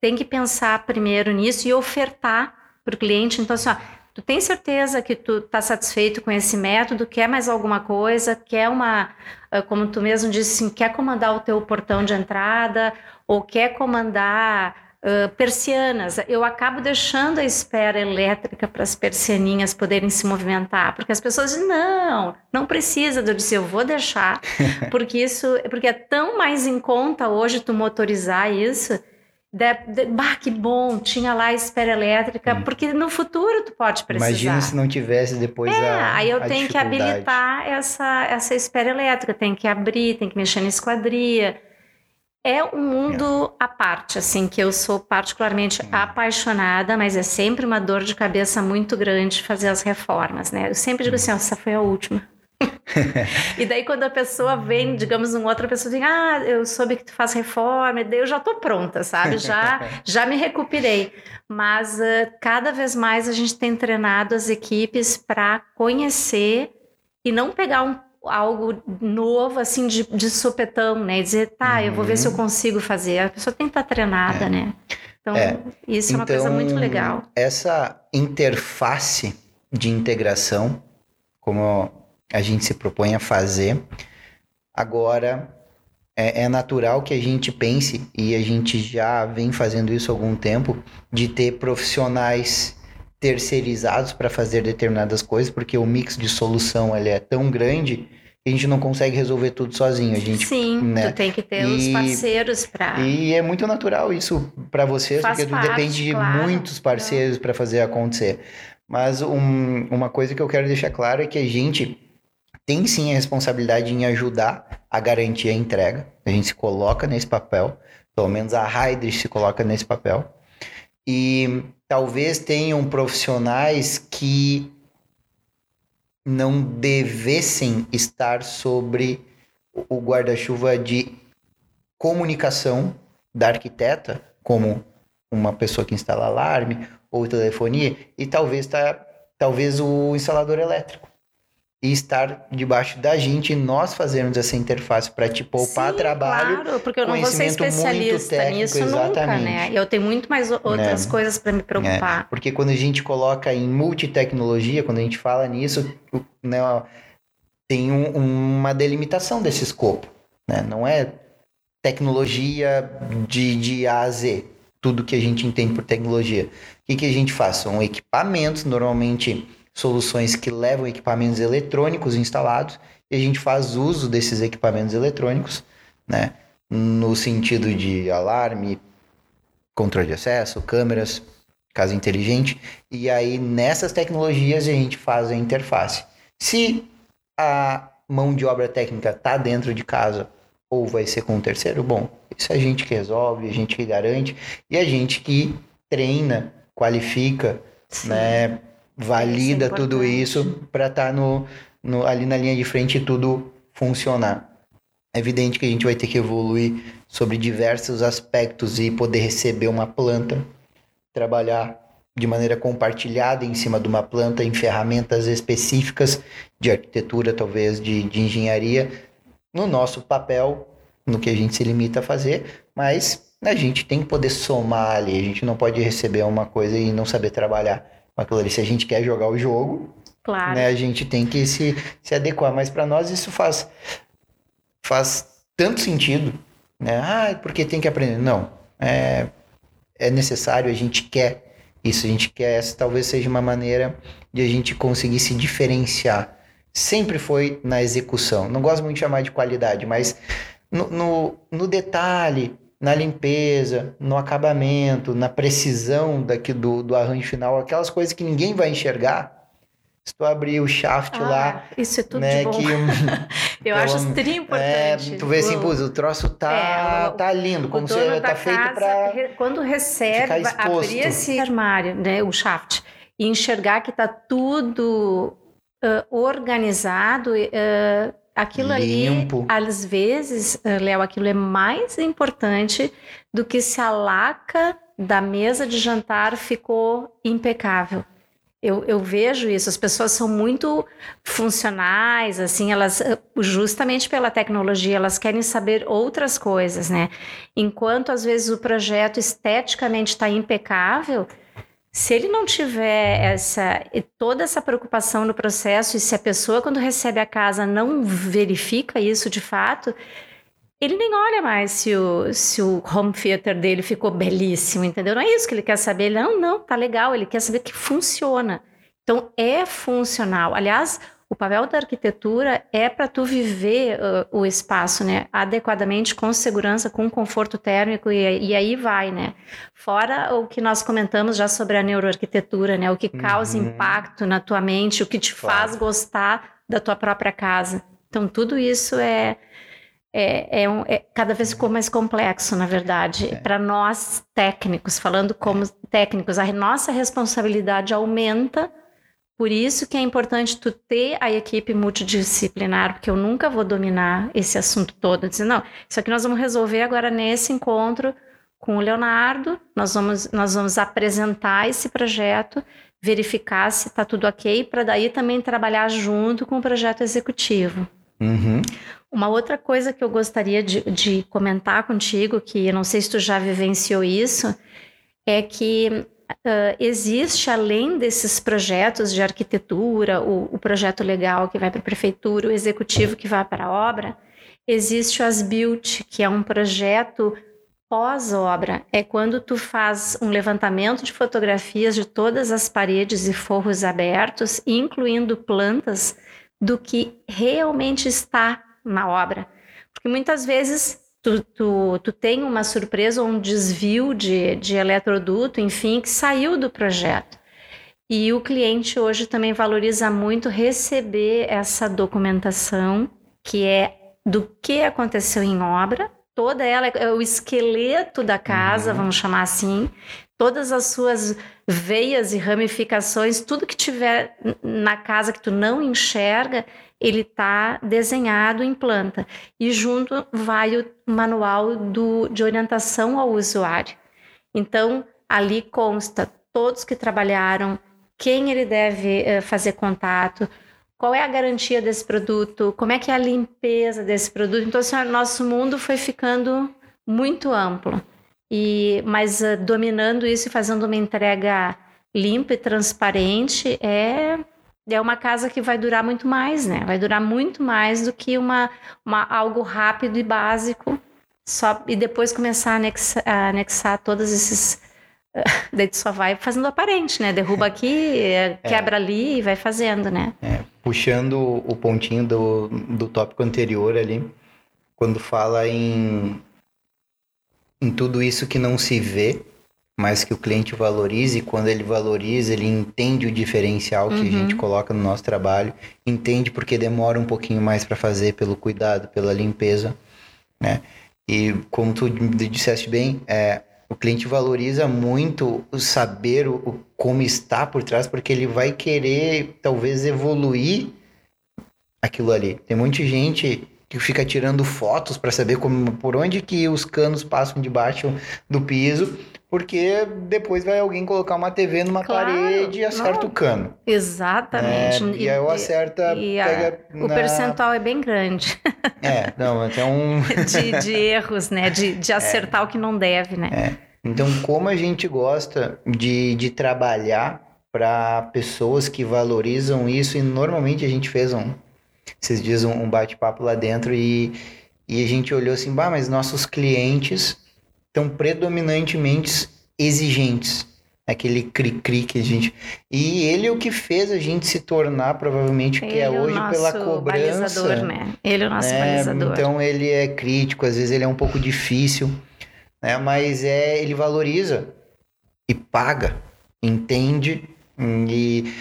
tem que pensar primeiro nisso e ofertar para o cliente. Então, assim, ó, tu tem certeza que tu está satisfeito com esse método, quer mais alguma coisa, quer uma, ah, como tu mesmo disse, assim, quer comandar o teu portão de entrada ou quer comandar Uh, persianas. Eu acabo deixando a espera elétrica para as persianinhas poderem se movimentar, porque as pessoas dizem, não, não precisa. Eu disse, eu vou deixar, porque isso, porque é tão mais em conta hoje tu motorizar isso, de, bah, que bom, tinha lá a espera elétrica, hum. porque no futuro tu pode precisar. Imagina se não tivesse depois é, a aí eu tenho que habilitar essa, essa espera elétrica, tem que abrir, tem que mexer na esquadria. É um mundo é. à parte, assim, que eu sou particularmente hum. apaixonada, mas é sempre uma dor de cabeça muito grande fazer as reformas, né? Eu sempre digo hum. assim, essa foi a última. e daí quando a pessoa vem, digamos, uma outra pessoa diz, ah, eu soube que tu faz reforma, e daí eu já tô pronta, sabe? Já, já me recuperei. Mas uh, cada vez mais a gente tem treinado as equipes para conhecer e não pegar um, algo novo, assim, de, de sopetão, né? E dizer, tá, uhum. eu vou ver se eu uhum. consigo fazer. A pessoa tem que estar tá treinada, é. né? Então, é. isso é uma coisa muito então, legal. Essa interface de integração, como a gente se propõe a fazer. Agora, é, é, natural que a gente pense, e a gente já vem fazendo isso há algum tempo, de ter profissionais terceirizados para fazer determinadas coisas, porque o mix de solução ele é tão grande que a gente não consegue resolver tudo sozinho. A gente, Sim, né? tu tem que ter e, os parceiros para. E é muito natural isso para vocês, Faz porque parte, tu depende claro. de muitos parceiros para fazer acontecer. Mas um, uma coisa que eu quero deixar claro é que a gente tem sim a responsabilidade em ajudar a garantir a entrega. A gente se coloca nesse papel, pelo menos a Ryder se coloca nesse papel. E talvez tenham profissionais que não devessem estar sobre o guarda-chuva de comunicação da arquiteta, como uma pessoa que instala alarme ou telefonia, e talvez tá, talvez o instalador elétrico e estar debaixo da gente e nós fazermos essa interface para te poupar Sim, trabalho. Claro, porque eu não vou ser especialista técnico, nisso exatamente. nunca, né? Eu tenho muito mais outras né? coisas para me preocupar. É, porque quando a gente coloca em multitecnologia, quando a gente fala nisso, né, tem um, uma delimitação desse escopo. Né? Não é tecnologia de, de A a Z, tudo que a gente entende por tecnologia. O que, que a gente faz? São equipamentos, normalmente soluções que levam equipamentos eletrônicos instalados e a gente faz uso desses equipamentos eletrônicos, né? No sentido de alarme, controle de acesso, câmeras, casa inteligente. E aí nessas tecnologias a gente faz a interface. Se a mão de obra técnica está dentro de casa ou vai ser com um terceiro, bom, isso é a gente que resolve, a gente que garante e a gente que treina, qualifica, Sim. né? Valida isso é tudo isso para estar tá no, no, ali na linha de frente e tudo funcionar. É evidente que a gente vai ter que evoluir sobre diversos aspectos e poder receber uma planta, trabalhar de maneira compartilhada em cima de uma planta, em ferramentas específicas de arquitetura, talvez de, de engenharia, no nosso papel, no que a gente se limita a fazer, mas a gente tem que poder somar ali, a gente não pode receber uma coisa e não saber trabalhar aquilo ali. Se a gente quer jogar o jogo, claro. né, a gente tem que se, se adequar. Mas para nós isso faz, faz tanto sentido. Né? Ah, porque tem que aprender. Não. É, é necessário, a gente quer isso. A gente quer. Essa talvez seja uma maneira de a gente conseguir se diferenciar. Sempre foi na execução. Não gosto muito de chamar de qualidade, mas no, no, no detalhe, na limpeza, no acabamento, na precisão daqui do, do arranjo final, aquelas coisas que ninguém vai enxergar. Se tu abrir o shaft ah, lá. Isso é tudo né, de bom. Que, Eu acho isso tri importante. É, tu vê assim, pô, o troço tá, é, tá lindo, como se tá feito para. Quando recebe, abrir esse armário, né, o shaft, e enxergar que tá tudo uh, organizado. Uh, aquilo Limpo. ali, às vezes, eh, Léo, aquilo é mais importante do que se a laca da mesa de jantar ficou impecável. Eu, eu, vejo isso, as pessoas são muito funcionais, assim, elas, eh, justamente pela tecnologia, elas querem saber outras coisas, né? Enquanto às vezes o projeto esteticamente está impecável, se ele não tiver essa toda essa preocupação no processo e se a pessoa quando recebe a casa não verifica isso de fato, ele nem olha mais se o, se o home theater dele ficou belíssimo, entendeu? Não é isso que ele quer saber. Ele, não, não, tá legal. Ele quer saber que funciona. Então, é funcional. Aliás, o papel da arquitetura é para tu viver uh, o espaço, né, adequadamente, com segurança, com conforto térmico e, e, aí vai, né. Fora o que nós comentamos já sobre a neuroarquitetura, né, o que causa uhum. impacto na tua mente, o que te claro. faz gostar da tua própria casa. Então tudo isso é é, é, um, é, cada vez ficou mais complexo, na verdade. É. Para nós técnicos, falando como técnicos, a nossa responsabilidade aumenta por isso que é importante tu ter a equipe multidisciplinar, porque eu nunca vou dominar esse assunto todo. Dizer, não, isso aqui nós vamos resolver agora nesse encontro com o Leonardo, nós vamos, nós vamos apresentar esse projeto, verificar se está tudo ok, para daí também trabalhar junto com o projeto executivo. Uhum. Uma outra coisa que eu gostaria de, de comentar contigo, que eu não sei se tu já vivenciou isso, é que Uh, existe, além desses projetos de arquitetura, o, o projeto legal que vai para a prefeitura, o executivo que vai para a obra, existe o Asbuilt, que é um projeto pós-obra é quando tu faz um levantamento de fotografias de todas as paredes e forros abertos, incluindo plantas, do que realmente está na obra. Porque muitas vezes tu, tu, tu tem uma surpresa ou um desvio de, de eletroduto, enfim, que saiu do projeto. E o cliente hoje também valoriza muito receber essa documentação, que é do que aconteceu em obra, toda ela é o esqueleto da casa, uhum. vamos chamar assim, todas as suas veias e ramificações, tudo que tiver na casa que tu não enxerga, ele está desenhado em planta. E junto vai o manual do, de orientação ao usuário. Então, ali consta todos que trabalharam, quem ele deve uh, fazer contato, qual é a garantia desse produto, como é que é a limpeza desse produto. Então, assim, nosso mundo foi ficando muito amplo. E, mas uh, dominando isso e fazendo uma entrega limpa e transparente é é uma casa que vai durar muito mais, né? Vai durar muito mais do que uma, uma algo rápido e básico, só e depois começar a anexar, a anexar todos esses daí tu só vai fazendo aparente, né? Derruba aqui, é. quebra é. ali e vai fazendo, né? É. Puxando o pontinho do, do tópico anterior ali, quando fala em, em tudo isso que não se vê, mas que o cliente valorize, e quando ele valoriza, ele entende o diferencial que uhum. a gente coloca no nosso trabalho, entende porque demora um pouquinho mais para fazer pelo cuidado, pela limpeza, né? E como tu disseste bem, é, o cliente valoriza muito o saber o, o, como está por trás, porque ele vai querer talvez evoluir aquilo ali. Tem muita gente que fica tirando fotos para saber como, por onde que os canos passam debaixo do piso, porque depois vai alguém colocar uma TV numa claro, parede e acerta não, o cano. Exatamente. É, e, aí eu acerta. E a, o na... percentual é bem grande. É, não, até um. de, de, erros, né? De, de é. acertar é. o que não deve, né? É. Então, como a gente gosta de, de trabalhar para pessoas que valorizam isso, e normalmente a gente fez um, esses dias um, bate-papo lá dentro e, e a gente olhou assim, bah, mas nossos clientes estão predominantemente exigentes. Aquele cri-cri que a gente. E ele é o que fez a gente se tornar, provavelmente, o que é, é hoje pela cobrança. Balizador, né? Ele é o nosso né? balizador. Então ele é crítico, às vezes ele é um pouco difícil, né? Mas é, ele valoriza e paga, entende e,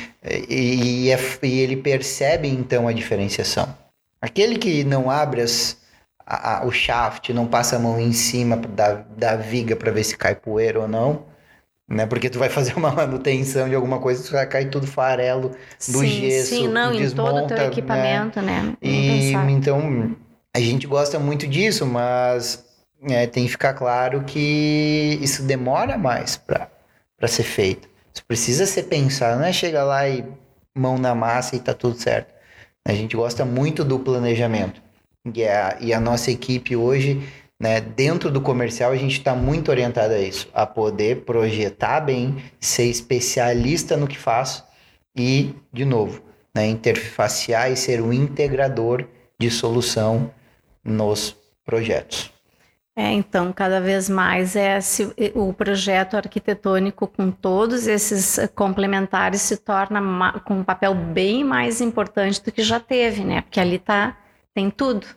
e, é, e ele percebe então a diferenciação. Aquele que não abre as, a, a, o shaft, não passa a mão em cima da, da viga para ver se cai poeira ou não, né? Porque tu vai fazer uma manutenção de alguma coisa, tu vai cair tudo farelo do sim, gesso, sim, não, desmonta, em todo o teu né? equipamento, né? né? E então a gente gosta muito disso, mas é, tem que ficar claro que isso demora mais para ser feito. Isso precisa ser pensado, não é chegar lá e mão na massa e tá tudo certo. A gente gosta muito do planejamento. E a, e a nossa equipe hoje, né, dentro do comercial, a gente está muito orientado a isso, a poder projetar bem, ser especialista no que faz e, de novo, né, interfacear e ser um integrador de solução nos projetos. É, então, cada vez mais é o projeto arquitetônico com todos esses eh, complementares se torna com um papel bem mais importante do que já teve, né? Porque ali tá, tem tudo,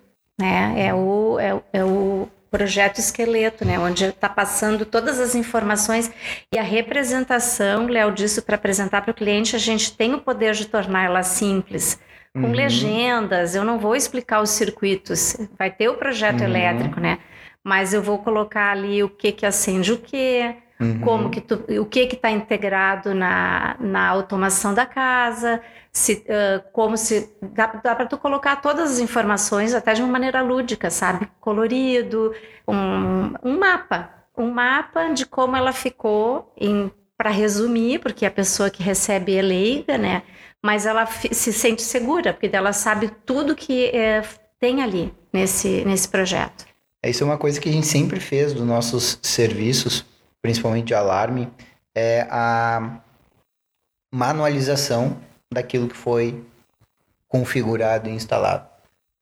né? É o, é, é o projeto esqueleto, né? Onde está passando todas as informações e a representação, Léo, disso para apresentar para o cliente, a gente tem o poder de tornar ela simples com uhum. legendas. Eu não vou explicar os circuitos, vai ter o projeto uhum. elétrico, né? Mas eu vou colocar ali o que que acende o que, uhum. como que tu, o que que está integrado na, na automação da casa, se, uh, como se dá, dá para tu colocar todas as informações até de uma maneira lúdica, sabe, colorido, um, um mapa, um mapa de como ela ficou para resumir, porque a pessoa que recebe é leiga, né? Mas ela se sente segura, porque ela sabe tudo que é, tem ali nesse, nesse projeto. Isso é uma coisa que a gente sempre fez dos nossos serviços, principalmente de alarme, é a manualização daquilo que foi configurado e instalado.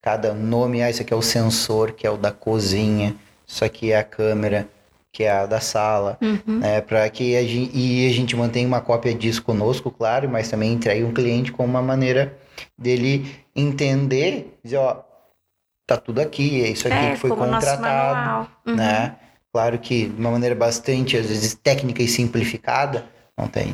Cada nome, ah, isso aqui é o sensor, que é o da cozinha, isso aqui é a câmera, que é a da sala, Uhum. né, para que a gente, e a gente mantenha uma cópia disso conosco, claro, mas também entregue um cliente com uma maneira dele entender, dizer, ó, tá tudo aqui, é isso aqui É, que foi contratado. Uhum. né? Claro que de uma maneira bastante, às vezes, técnica e simplificada, não tem,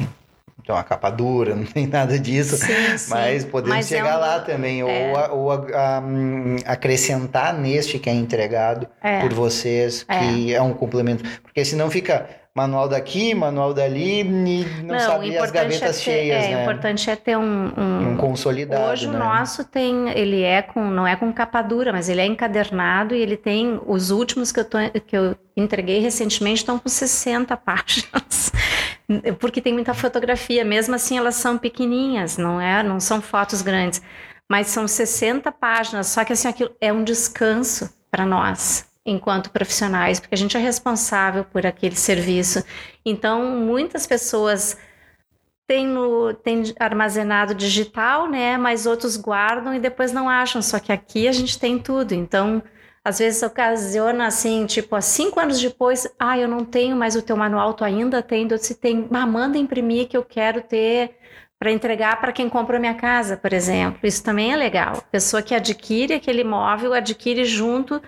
tem uma capa dura, não tem nada disso, Sim, sim. mas podemos Mas é chegar um- lá também, é. ou, a- ou a- a, hum, acrescentar neste que é entregado É. por vocês, que é. um complemento. Porque senão fica manual daqui, manual dali, e não, Não, o sabe as importante gavetas é ter, cheias, é, o né? importante é ter um, um- Um consolidado, Hoje né? o nosso tem, ele é com, não é com capa dura, mas ele é encadernado e ele tem, os últimos que eu, tô, que eu entreguei recentemente estão com 60 páginas, porque tem muita fotografia, mesmo assim elas são pequenininhas, não é, não são fotos grandes, mas são 60 páginas, só que assim, aquilo é um descanso para nós, enquanto profissionais, porque a gente é responsável por aquele serviço, então muitas pessoas tem, no, tem armazenado digital, né? Mas outros guardam e depois não acham. Só que aqui a gente tem tudo. Então, às vezes ocasiona assim, tipo, há cinco anos depois, ah, eu não tenho mais o teu manual, tu ainda tem, se tem, ah, manda imprimir que eu quero ter para entregar para quem comprou minha casa, por exemplo. Isso também é legal. A pessoa que adquire aquele imóvel adquire junto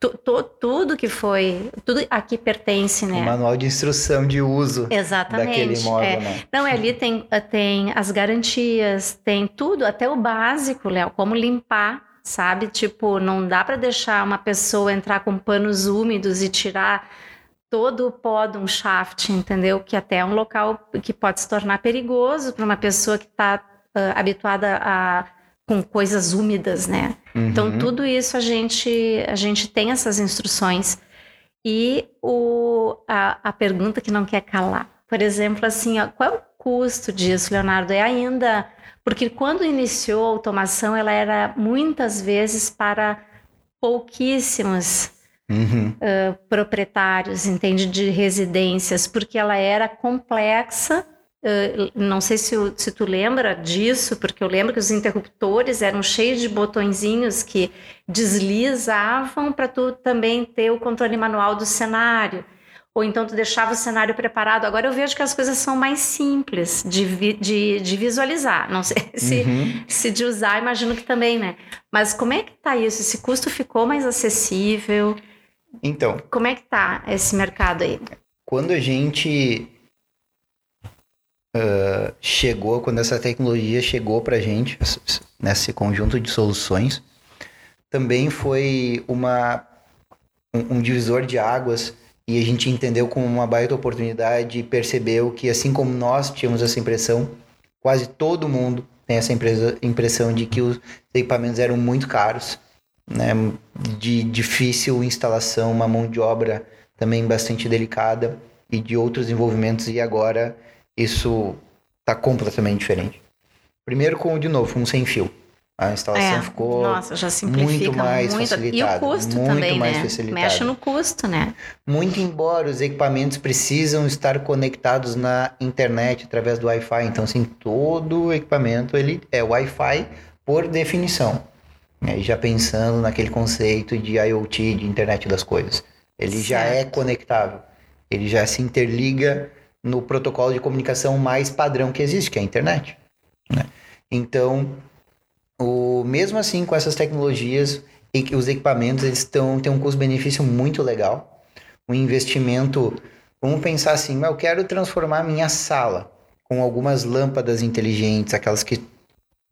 tu- tu- tudo que foi, tudo aqui pertence, né? manual de instrução de uso Exatamente. daquele imóvel, é. né? Não, ali tem, eh, tem as garantias, tem tudo, até o básico, Léo, como limpar, sabe? Tipo, não dá para deixar uma pessoa entrar com panos úmidos e tirar todo o pó de um shaft, entendeu? Que até é um local que pode se tornar perigoso para uma pessoa que está habituada a com coisas úmidas, né? Então, Uhum. tudo isso a gente, a gente tem essas instruções. E o, a, a pergunta que não quer calar. Por exemplo, assim, ó, qual é o custo disso, Leonardo? É ainda. Porque quando iniciou a automação, ela era muitas vezes para pouquíssimos Uhum. uh, proprietários, entende, de residências, porque ela era complexa. Uh, não sei se, se tu lembra disso, porque eu lembro que os interruptores eram cheios de botõezinhos que deslizavam para tu também ter o controle manual do cenário. Ou então tu deixava o cenário preparado. Agora eu vejo que as coisas são mais simples de, vi- de, de visualizar. Não sei se, Uhum. se de usar, imagino que também, né? Mas como é que tá isso? Esse custo ficou mais acessível? Então, Como é que tá esse mercado aí? quando a gente ah, chegou, quando essa tecnologia chegou pra gente, esse- nesse conjunto de soluções, também foi uma, um, um divisor de águas e a gente entendeu como uma baita oportunidade e percebeu que assim como nós tínhamos essa impressão, quase todo mundo tem essa impressão de que os equipamentos eram muito caros, né, de difícil instalação, uma mão de obra também bastante delicada e de outros envolvimentos e agora isso está completamente diferente. Primeiro com, de novo, um sem fio. A instalação É, ficou Nossa, muito mais muito. E o custo muito também, mais né? facilitado. Mexe no custo, né? muito embora os equipamentos precisam estar conectados na internet através do Wi-Fi, então assim, todo equipamento ele é Wi-Fi por definição. E já pensando naquele conceito de IoT, de internet das coisas. Ele já é Certo. conectável. Ele já se interliga no protocolo de comunicação mais padrão que existe, que é a internet. né? Então, o, mesmo assim, com essas tecnologias, os equipamentos eles têm um custo-benefício muito legal. Um investimento. Vamos pensar assim, eu quero transformar minha sala com algumas lâmpadas inteligentes, aquelas que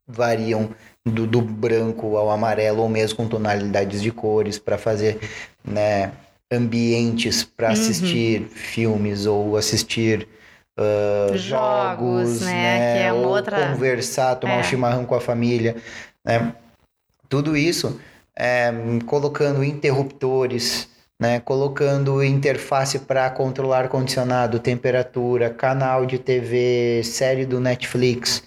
variam do, do branco ao amarelo ou mesmo com tonalidades de cores para fazer né, ambientes para Uhum. assistir filmes ou assistir ah, Jogos, jogos, né, que é ou outra- conversar, tomar um É. chimarrão com a família, né? Tudo isso é, colocando interruptores, né? Colocando interface para controlar condicionado, temperatura, canal de TV, série do Netflix,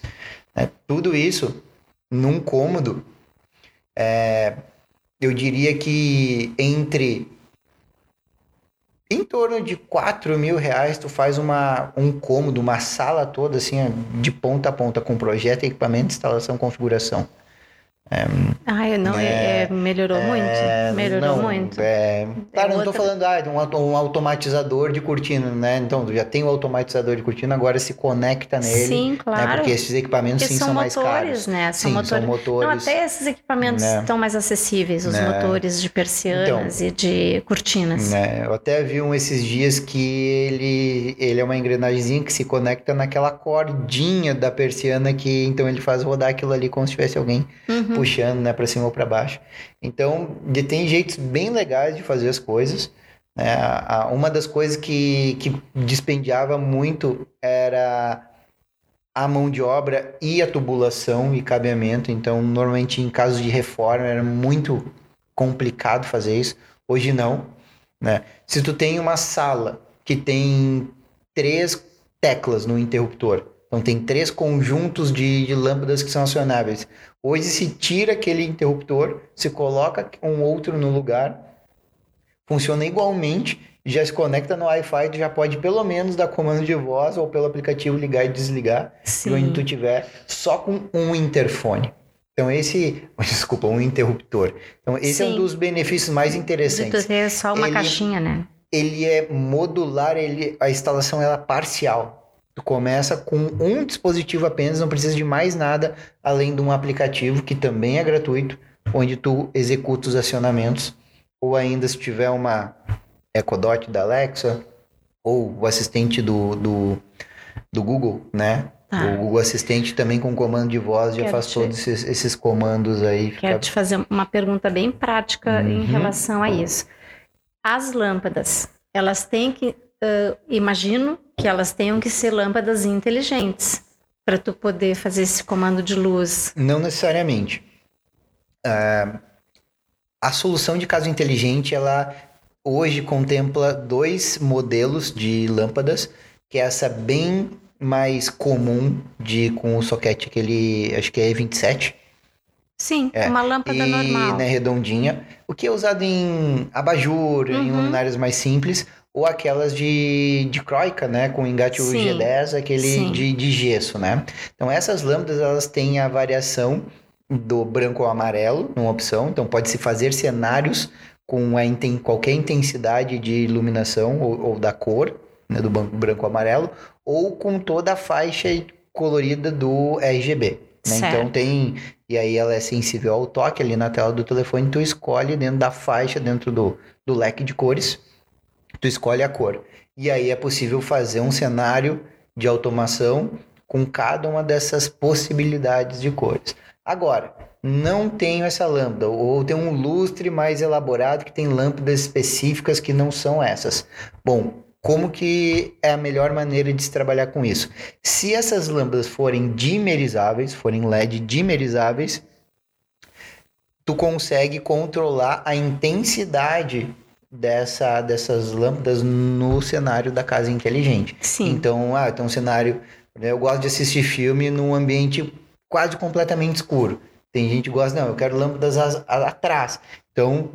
né? Tudo isso num cômodo, é, eu diria que entre torno de 4 mil reais tu faz uma, um cômodo, uma sala toda assim, de ponta a ponta, com projeto, equipamento, instalação, configuração. É, ah, não, é, é, melhorou é, muito. Melhorou não, muito. É, claro, não estou falando ah, de um, um, automatizador de cortina, né? Então, já tem o automatizador de cortina, agora se conecta nele. Sim, né? claro. Porque esses equipamentos porque sim são, são motores, mais caros. Né? São sim, motores. são motores. Não, até esses equipamentos né? estão mais acessíveis, os né? motores de persianas então, e de cortinas. Né? Eu até vi um esses dias que ele, ele é uma engrenagemzinha que se conecta naquela cordinha da persiana que então ele faz rodar aquilo ali como se tivesse alguém Uhum. Puxando, né, para cima ou para baixo. Então, de- tem jeitos bem legais de fazer as coisas. a- Uma das coisas que, que dispendiava muito era a mão de obra e a tubulação e cabeamento. Então, normalmente em casos de reforma era muito complicado fazer isso. Hoje não, né? Se tu tem uma sala que tem três teclas no interruptor, então tem três conjuntos de, de lâmpadas que são acionáveis. Hoje se tira aquele interruptor, se coloca um outro no lugar, funciona igualmente, já se conecta no Wi-Fi, tu já pode pelo menos dar comando de voz ou pelo aplicativo ligar e desligar, de onde Sim. tu tiver, só com um interfone. Então esse, desculpa, um interruptor. Então esse é um Sim. dos benefícios mais interessantes. tu ter só uma Ele- caixinha, né? Ele é modular, ele, a instalação ela é parcial. Tu começa com um dispositivo apenas, não precisa de mais nada além de um aplicativo que também é gratuito, onde tu executa os acionamentos, ou ainda se tiver uma Echo Dot da Alexa, ou o assistente do, do, do Google, né? Tá. O Google Assistente também com comando de voz já Quero faz te- todos esses, esses comandos aí. Quero Fica... te fazer uma pergunta bem prática em Uhum. relação a isso. As lâmpadas, elas têm que, ãh, imagino que elas tenham que ser lâmpadas inteligentes para tu poder fazer esse comando de luz. Não necessariamente. Ah, a solução de caso inteligente, ela hoje contempla dois modelos de lâmpadas, que é essa bem mais comum de com o soquete aquele, acho que é E27, Sim, É, uma lâmpada e normal. né, redondinha, o que é usado em abajur, em Uhum. luminárias mais simples, ou aquelas de, de croica, né, com engate Sim, G10, aquele sim. de, de gesso, né? Então essas lâmpadas, elas têm a variação do branco ao amarelo, numa opção, então pode-se fazer cenários com a inten- qualquer intensidade de iluminação ou, ou da cor, né, do branco ao amarelo, ou com toda a faixa colorida do RGB. né? Então tem e aí ela é sensível ao toque ali na tela do telefone, tu escolhe dentro da faixa, dentro do, do leque de cores, tu escolhe a cor. E aí é possível fazer um cenário de automação com cada uma dessas possibilidades de cores. Agora, não tenho essa lâmpada, ou tem um lustre mais elaborado que tem lâmpadas específicas que não são essas. Bom, como que é a melhor maneira de se trabalhar com isso? Se essas lâmpadas forem dimerizáveis, forem LED dimerizáveis, tu consegue controlar a intensidade dessa, dessas lâmpadas no cenário da casa inteligente. Sim. Então, ah, tem um cenário. né, Eu gosto de assistir filme num ambiente quase completamente escuro. Tem gente que gosta, não, eu quero lâmpadas atrás. Então,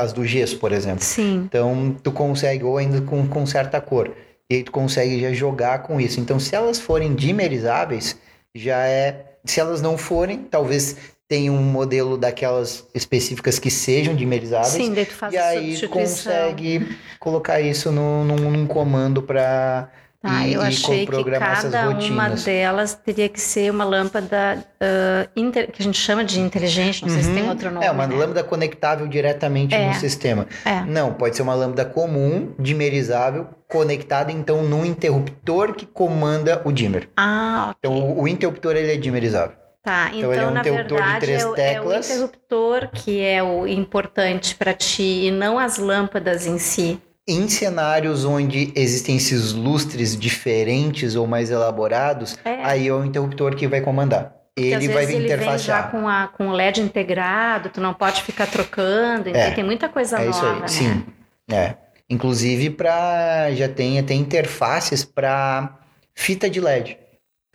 as do gesso, por exemplo. Sim. Então, tu consegue, ou ainda com, com certa cor. E aí tu consegue já jogar com isso. Então, se elas forem dimerizáveis, já é. Se elas não forem, talvez tenha um modelo daquelas específicas que sejam dimerizáveis. Sim, daí tu faz E aí consegue colocar isso num, num, num comando para Tá, e, eu e achei que cada uma delas teria que ser uma lâmpada ah, inter- que a gente chama de inteligente, não sei se tem Uhum. outro nome. É, uma né? lâmpada conectável diretamente É. no sistema. É. Não, pode ser uma lâmpada comum, dimerizável, conectada então num interruptor que comanda o dimmer. Ah, ok. Então o, o interruptor ele é dimerizável. Tá, Então, então, ele é um na verdade é, o- é o interruptor que é o importante para ti e não as lâmpadas em si. Em cenários onde existem esses lustres diferentes ou mais elaborados, É. aí é o interruptor que vai comandar. Porque Ele vai ele vem já com, a, com o LED integrado, tu não pode ficar trocando, então É. tem muita coisa É nova, isso aí, né? sim. É. Inclusive para já tem até interfaces para fita de LED.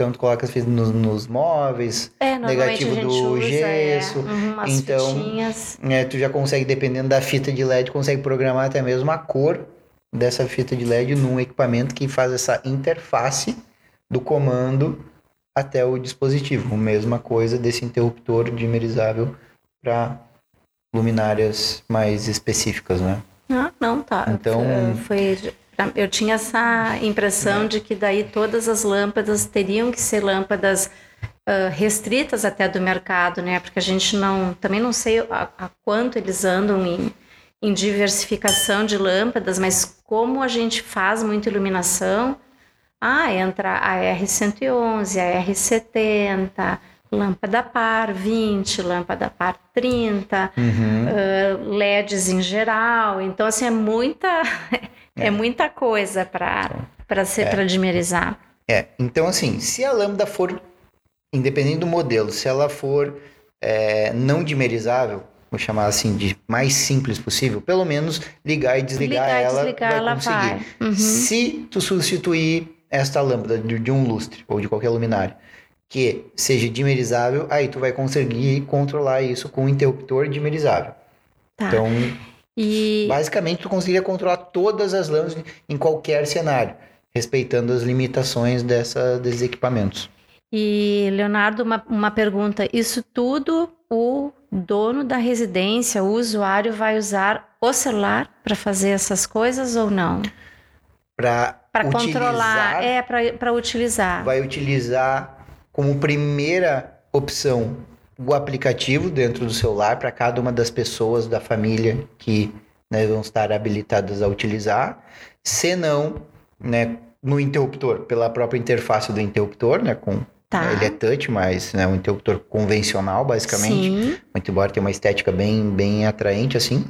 Então tu coloca as fitas nos, nos móveis, É, negativo do usa, gesso, é, uhum, umas então, fitinhas. né, tu já consegue dependendo da fita de LED, consegue programar até mesmo a cor dessa fita de LED num equipamento que faz essa interface do comando até o dispositivo. Mesma coisa desse interruptor dimerizável para luminárias mais específicas, né? Ah, não, tá. Então, foi, eu tinha essa impressão é. de que daí todas as lâmpadas teriam que ser lâmpadas uh, restritas até do mercado, né? Porque a gente não, também não sei a, a quanto eles andam em, em diversificação de lâmpadas, mas como a gente faz muita iluminação, ah, entra a R111, a R70, lâmpada par 20, lâmpada par 30, uhum. uh, LEDs em geral. Então, assim, é muita, é. é muita coisa para para ser é. para dimerizar. É, então assim, se a lâmpada for, independente do modelo, se ela for é, não dimerizável, vou chamar assim de mais simples possível, pelo menos ligar e desligar ligar ela, desligar, vai ela conseguir. Vai. Uhum. Se tu substituir esta lâmpada de, de um lustre ou de qualquer luminária que seja dimerizável, aí tu vai conseguir controlar isso com um interruptor dimerizável. Tá. Então, e... basicamente tu conseguiria controlar todas as lâmpadas em qualquer cenário, respeitando as limitações dessa, desses equipamentos. E, Leonardo, uma, uma pergunta. Isso tudo o dono da residência, o usuário, vai usar o celular para fazer essas coisas ou não? Para controlar, é, para utilizar. Vai utilizar como primeira opção o aplicativo dentro do celular para cada uma das pessoas da família que né, vão estar habilitadas a utilizar. Se não, né, no interruptor, pela própria interface do interruptor, né, com Tá. Ele é touch, mas é né, um interruptor convencional, basicamente. Sim. Muito embora tenha uma estética bem, bem atraente, assim.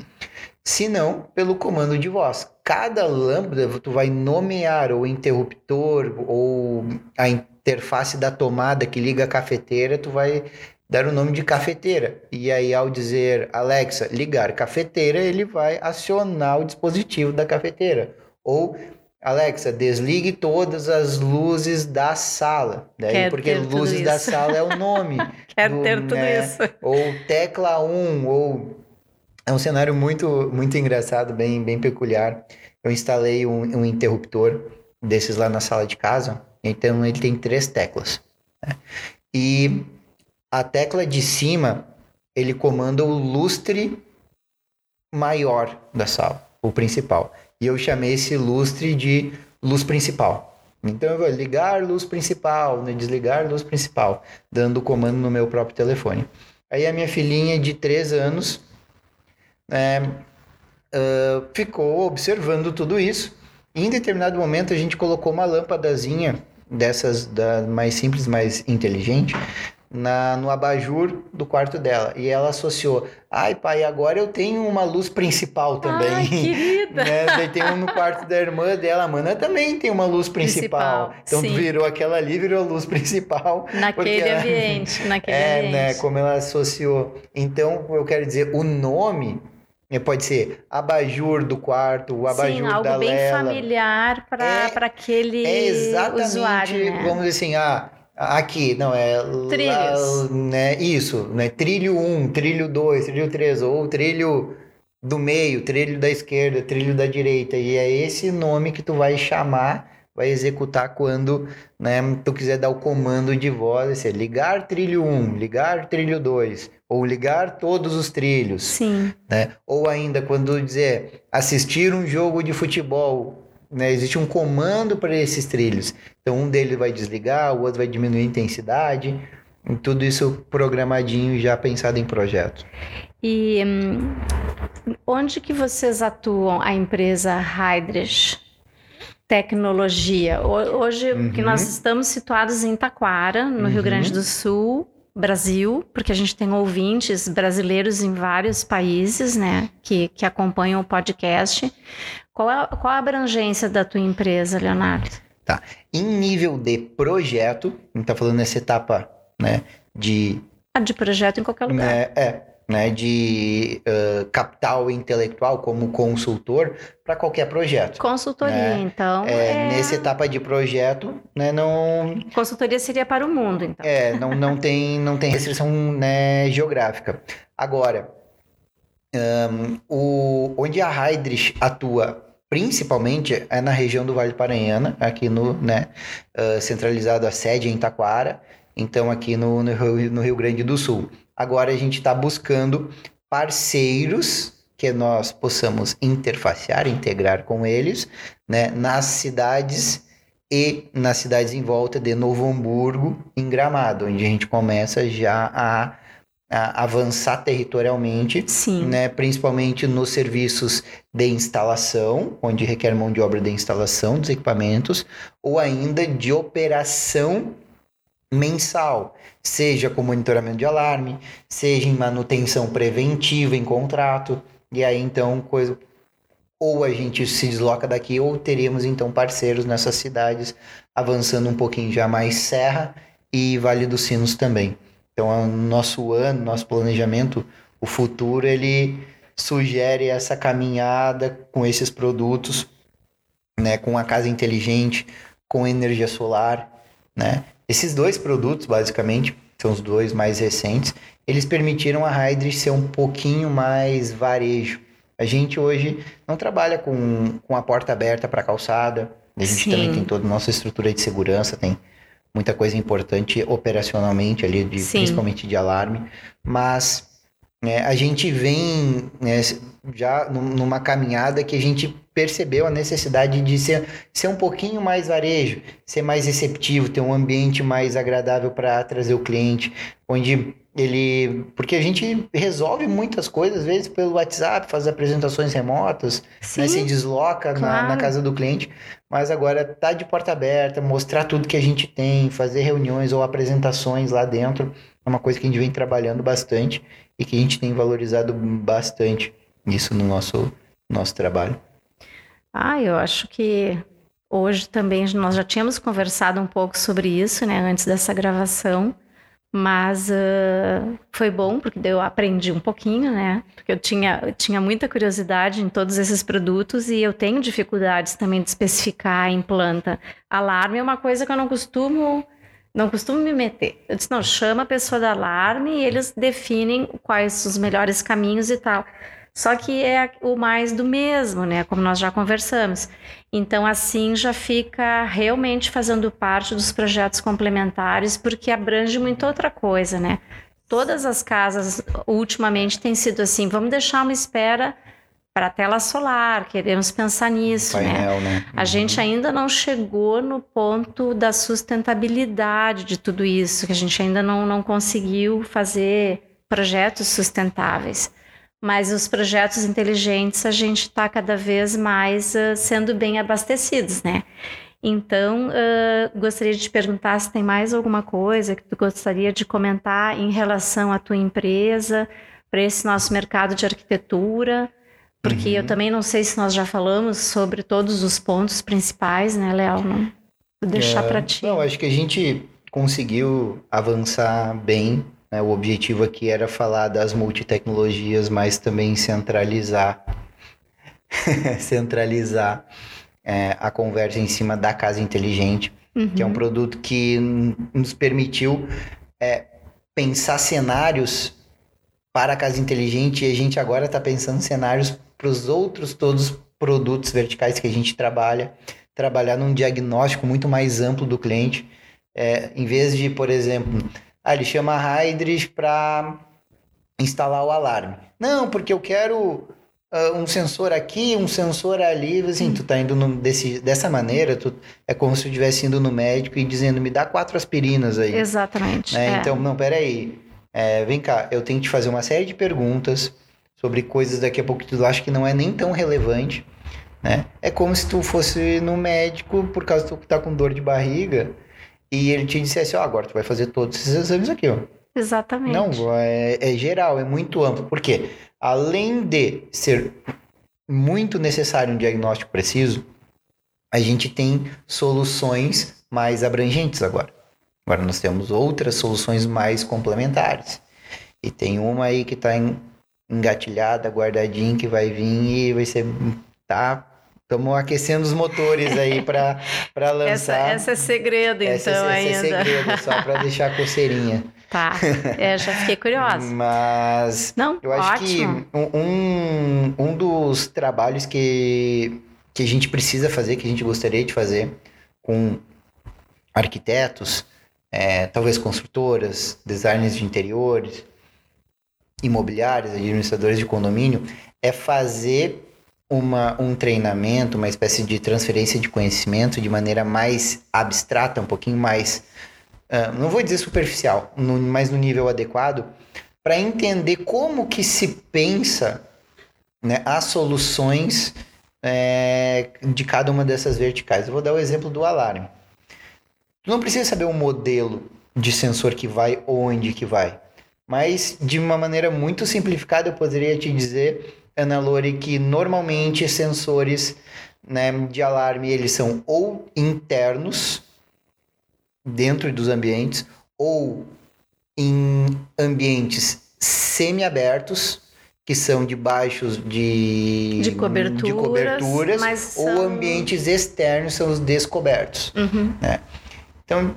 Se não, pelo comando de voz. Cada lâmpada, tu vai nomear o interruptor ou a interface da tomada que liga a cafeteira, tu vai dar o nome de cafeteira. E aí, ao dizer Alexa, ligar cafeteira, ele vai acionar o dispositivo da cafeteira. Ou Alexa, desligue todas as luzes da sala. Daí, Quero porque luzes da sala é o nome. Quero do, ter tudo né? isso. Ou tecla 1, ou. É um cenário muito, muito engraçado, bem, bem peculiar. Eu instalei um, um interruptor desses lá na sala de casa. Então ele tem três teclas. Né? E a tecla de cima ele comanda o lustre maior da sala, o principal. E eu chamei esse lustre de luz principal. Então eu vou ligar luz principal, né? desligar luz principal, dando o comando no meu próprio telefone. Aí a minha filhinha de 3 anos é, uh, ficou observando tudo isso. E em determinado momento a gente colocou uma lâmpadazinha dessas da mais simples, mais inteligente, na, no abajur do quarto dela. E ela associou, ai pai, agora eu tenho uma luz principal também. Ai, querida! né? Daí tem um no quarto da irmã dela, a mana também tem uma luz principal. principal então sim. virou aquela ali, virou a luz principal. Naquele ela, ambiente, naquele é, ambiente. né, como ela associou. Então, eu quero dizer, o nome Pode ser abajur do quarto, o abajur Sim, algo da bem lela. familiar para é, aquele é exatamente, usuário, né? vamos dizer assim, ah, aqui, não, é... Trilhos. Lá, né, isso, né, trilho 1, trilho 2, trilho 3, ou trilho do meio, trilho da esquerda, trilho da direita, e é esse nome que tu vai chamar vai executar quando né, tu quiser dar o comando de voz, assim, ligar trilho 1, ligar trilho 2, ou ligar todos os trilhos. Sim. Né? Ou ainda quando dizer assistir um jogo de futebol, né? existe um comando para esses trilhos. Então um deles vai desligar, o outro vai diminuir a intensidade, tudo isso programadinho já pensado em projeto. E hum, onde que vocês atuam, a empresa Heidrich? tecnologia. Hoje, uhum. que nós estamos situados em Taquara, no uhum. Rio Grande do Sul, Brasil, porque a gente tem ouvintes brasileiros em vários países, né, que, que acompanham o podcast. Qual é, qual a abrangência da tua empresa, Leonardo? Tá. Em nível de projeto, a gente tá falando nessa etapa, né, de... Ah, de projeto em qualquer lugar. É, é né, de uh, capital intelectual como consultor para qualquer projeto. Consultoria, né? então. É, é... Nessa etapa de projeto, né, não. Consultoria seria para o mundo, então. É, não, não, tem, não tem restrição né, geográfica. Agora, um, o, onde a Heidrich atua principalmente é na região do Vale do Paranhana, aqui no, né, uh, centralizado a sede em Taquara, então aqui no, no, Rio, no Rio Grande do Sul. Agora a gente está buscando parceiros que nós possamos interfacear, integrar com eles, né, nas cidades e nas cidades em volta de Novo Hamburgo, em Gramado, onde a gente começa já a avançar territorialmente, Sim. né, principalmente nos serviços de instalação, onde requer mão de obra de instalação dos equipamentos, ou ainda de operação mensal, seja com monitoramento de alarme, seja em manutenção preventiva em contrato, e aí então coisa ou a gente se desloca daqui ou teríamos então parceiros nessas cidades avançando um pouquinho já mais Serra e Vale dos Sinos também. Então, o nosso ano, nosso planejamento, o futuro, ele sugere essa caminhada com esses produtos, né, com a casa inteligente, com energia solar, né? Esses dois produtos, basicamente, são os dois mais recentes, eles permitiram a Hydrix ser um pouquinho mais varejo. A gente hoje não trabalha com, com a porta aberta para a calçada, a gente Sim. também tem toda a nossa estrutura de segurança, tem muita coisa importante operacionalmente ali, de, principalmente de alarme, mas é, a gente vem né, já numa caminhada que a gente percebeu a necessidade de ser, ser um pouquinho mais varejo, ser mais receptivo, ter um ambiente mais agradável para trazer o cliente, onde ele. Porque a gente resolve muitas coisas, às vezes, pelo WhatsApp, faz apresentações remotas, né, se desloca claro. na, na, casa do cliente, mas agora tá de porta aberta, mostrar tudo que a gente tem, fazer reuniões ou apresentações lá dentro, é uma coisa que a gente vem trabalhando bastante e que a gente tem valorizado bastante isso no nosso, nosso trabalho. Ah, eu acho que hoje também nós já tínhamos conversado um pouco sobre isso, né, antes dessa gravação. Mas uh, foi bom, porque eu aprendi um pouquinho, né? Porque eu tinha, eu tinha muita curiosidade em todos esses produtos e eu tenho dificuldades também de especificar em planta. Alarme é uma coisa que eu não costumo, não costumo me meter. Eu disse, não, chama a pessoa da alarme e eles definem quais os melhores caminhos e tal. Só que é o mais do mesmo, né? Como nós já conversamos. Então, assim já fica realmente fazendo parte dos projetos complementares, porque abrange muito outra coisa, né? Todas as casas, ultimamente, tem sido assim: vamos deixar uma espera para a tela solar, queremos pensar nisso, né? Painel, né? né? A gente uhum. ainda não chegou no ponto da sustentabilidade de tudo isso, que a gente ainda não, não conseguiu fazer projetos sustentáveis mas os projetos inteligentes a gente está cada vez mais uh, sendo bem abastecidos, né? Então, uh, gostaria de te perguntar se tem mais alguma coisa que tu gostaria de comentar em relação à tua empresa, para esse nosso mercado de arquitetura, porque uhum. eu também não sei se nós já falamos sobre todos os pontos principais, né, Léo? Vou deixar é, para ti. Não, acho que a gente conseguiu avançar bem? O objetivo aqui era falar das multitecnologias, mas também centralizar, centralizar é, a conversa em cima da casa inteligente, uhum. que é um produto que nos permitiu é, pensar cenários para a casa inteligente e a gente agora está pensando cenários para os outros todos produtos verticais que a gente trabalha, trabalhar num diagnóstico muito mais amplo do cliente, é, em vez de, por exemplo, ah, ele chama a Hydris para instalar o alarme. Não, porque eu quero uh, um sensor aqui, um sensor ali. Assim, tu tá indo no, desse, dessa maneira, tu, é como se tu estivesse indo no médico e dizendo, me dá quatro aspirinas aí. Exatamente. Né? É. Então, não, peraí. É, vem cá, eu tenho que te fazer uma série de perguntas sobre coisas daqui a pouco que tu acha que não é nem tão relevante. Né? É como se tu fosse no médico por causa que tu tá com dor de barriga e ele te dissesse, ó, oh, agora tu vai fazer todos esses exames aqui, ó. Exatamente. Não, é, é geral, é muito amplo. Por quê? Além de ser muito necessário um diagnóstico preciso, a gente tem soluções mais abrangentes agora. Agora nós temos outras soluções mais complementares. E tem uma aí que está engatilhada, guardadinha, que vai vir e vai ser. tá Estamos aquecendo os motores aí para lançar. Essa, essa, é segredo, essa, então, essa ainda. Essa é segredo, só para deixar a coceirinha. Tá, é, já fiquei curiosa. Mas Não, eu acho ótimo. que um, um dos trabalhos que que a gente precisa fazer, que a gente gostaria de fazer com arquitetos, é, talvez construtoras, designers de interiores, imobiliários, administradores de condomínio, é fazer uma, um treinamento, uma espécie de transferência de conhecimento de maneira mais abstrata, um pouquinho mais, uh, não vou dizer superficial, no, mas no nível adequado, para entender como que se pensa né, as soluções é, de cada uma dessas verticais. Eu vou dar o exemplo do alarme. Tu não precisa saber o modelo de sensor que vai onde que vai. Mas de uma maneira muito simplificada eu poderia te dizer, Ana Lore, que normalmente sensores né, de alarme eles são ou internos dentro dos ambientes ou em ambientes semi-abertos que são debaixo de, de coberturas, de coberturas ou são... ambientes externos são os descobertos. Uhum. Né? Então,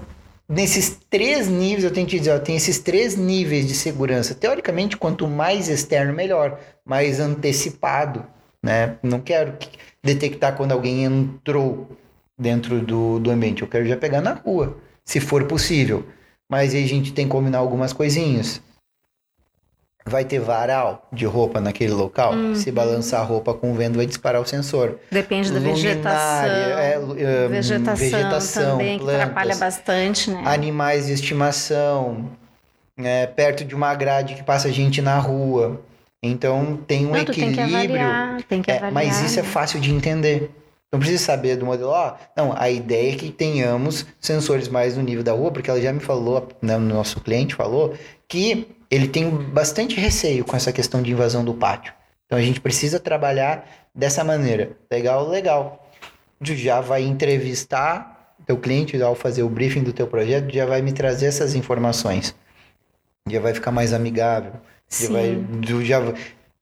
nesses três níveis, eu tenho que dizer, ó, tem esses três níveis de segurança. Teoricamente, quanto mais externo, melhor, mais antecipado. Né? Não quero detectar quando alguém entrou dentro do, do ambiente, eu quero já pegar na rua, se for possível. Mas aí a gente tem que combinar algumas coisinhas vai ter varal de roupa naquele local. Uhum. Se balançar a roupa com o vento, vai disparar o sensor. Depende da vegetação. É, uh, vegetação, vegetação também, plantas, que atrapalha bastante, né? Animais de estimação, é, perto de uma grade que passa gente na rua. Então tem um Não, equilíbrio. Tem que avaliar, tem que avaliar. É, mas isso é fácil de entender. Não precisa saber do modelo. Ó, não, a ideia é que tenhamos sensores mais no nível da rua, porque ela já me falou, né, no nosso cliente falou, que ele tem bastante receio com essa questão de invasão do pátio. Então a gente precisa trabalhar dessa maneira. Legal, legal. Já vai entrevistar teu cliente ao fazer o briefing do teu projeto, já vai me trazer essas informações. Já vai ficar mais amigável. Sim. Vai, já,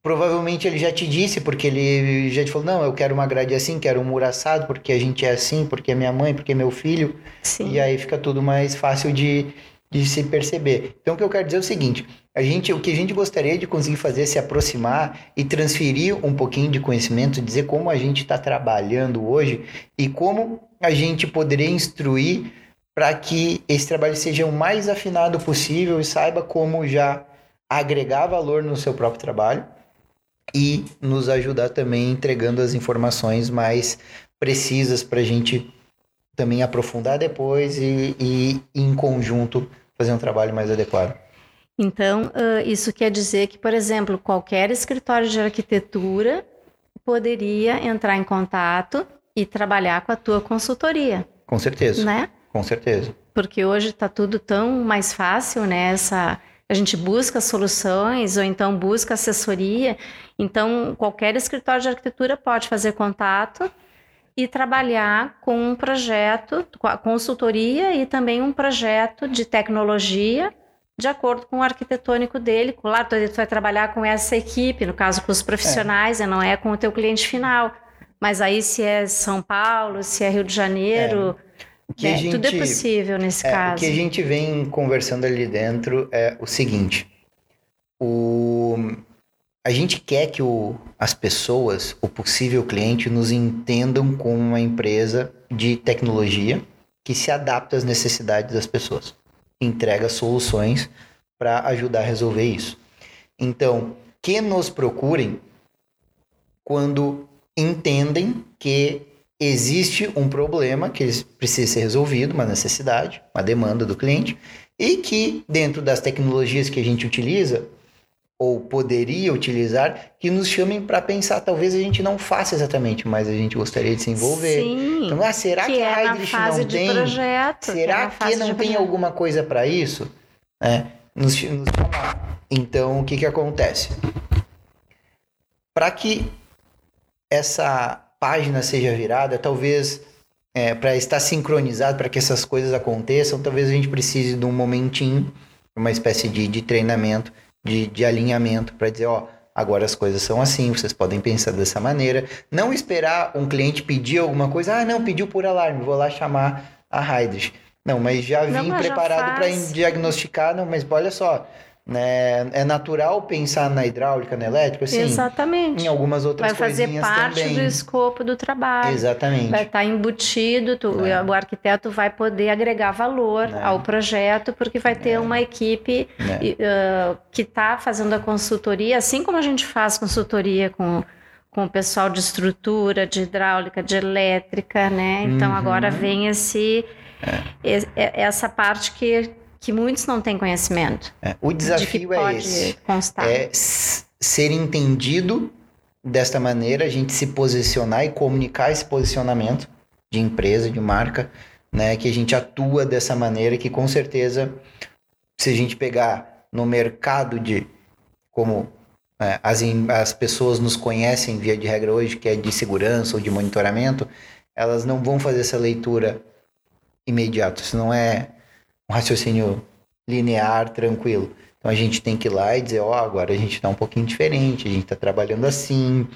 provavelmente ele já te disse, porque ele já te falou, não, eu quero uma grade assim, quero um muro assado, porque a gente é assim, porque é minha mãe, porque é meu filho. Sim. E aí fica tudo mais fácil de, de se perceber. Então, o que eu quero dizer é o seguinte: a gente, o que a gente gostaria de conseguir fazer é se aproximar e transferir um pouquinho de conhecimento, dizer como a gente está trabalhando hoje e como a gente poderia instruir para que esse trabalho seja o mais afinado possível e saiba como já agregar valor no seu próprio trabalho e nos ajudar também entregando as informações mais precisas para a gente também aprofundar depois e, e em conjunto fazer um trabalho mais adequado. Então, isso quer dizer que, por exemplo, qualquer escritório de arquitetura poderia entrar em contato e trabalhar com a tua consultoria. Com certeza. Né? Com certeza. Porque hoje está tudo tão mais fácil, né? Essa, a gente busca soluções ou então busca assessoria. Então, qualquer escritório de arquitetura pode fazer contato e trabalhar com um projeto, com a consultoria e também um projeto de tecnologia de acordo com o arquitetônico dele. Claro, tu vai trabalhar com essa equipe, no caso com os profissionais, é. não é com o teu cliente final. Mas aí se é São Paulo, se é Rio de Janeiro, é. Né, gente, tudo é possível nesse é, caso. O que a gente vem conversando ali dentro é o seguinte: o, a gente quer que o, as pessoas, o possível cliente, nos entendam como uma empresa de tecnologia que se adapta às necessidades das pessoas, entrega soluções para ajudar a resolver isso. Então, que nos procurem quando entendem que existe um problema que precisa ser resolvido, uma necessidade, uma demanda do cliente, e que dentro das tecnologias que a gente utiliza, ou poderia utilizar que nos chamem para pensar. Talvez a gente não faça exatamente, mas a gente gostaria de se envolver. Sim, então, ah, será que, que é a Heidrich não tem? Projeto, será que, é que não tem alguma coisa para isso? É, nos, nos chamar. Então, o que, que acontece? Para que essa página seja virada, talvez é, para estar sincronizado, para que essas coisas aconteçam, talvez a gente precise de um momentinho, uma espécie de, de treinamento de, de alinhamento para dizer, ó, agora as coisas são assim, vocês podem pensar dessa maneira. Não esperar um cliente pedir alguma coisa, ah, não, pediu por alarme, vou lá chamar a Heidrich. Não, mas já vim não, preparado para diagnosticar, não, mas olha só, né? É natural pensar na hidráulica, na elétrica, sim. Exatamente. Em algumas outras Vai fazer parte também. do escopo do trabalho. Exatamente. Vai estar embutido, tu, É. o arquiteto vai poder agregar valor É. ao projeto, porque vai ter uma equipe ah, que está fazendo a consultoria, assim como a gente faz consultoria com, com o pessoal de estrutura, de hidráulica, de elétrica, né? Então Uhum. agora vem esse, e- essa parte que, que muitos não têm conhecimento. É, O de que desafio é pode esse. constar. É ser entendido desta maneira, a gente se posicionar e comunicar esse posicionamento de empresa, de marca, né? Que a gente atua dessa maneira, que com certeza, se a gente pegar no mercado de como é, as, as pessoas nos conhecem via de regra hoje, que é de segurança ou de monitoramento, elas não vão fazer essa leitura imediata. Isso não é um raciocínio linear, tranquilo. Então a gente tem que ir lá e dizer, ó, agora a gente está um pouquinho diferente, a gente está trabalhando assim,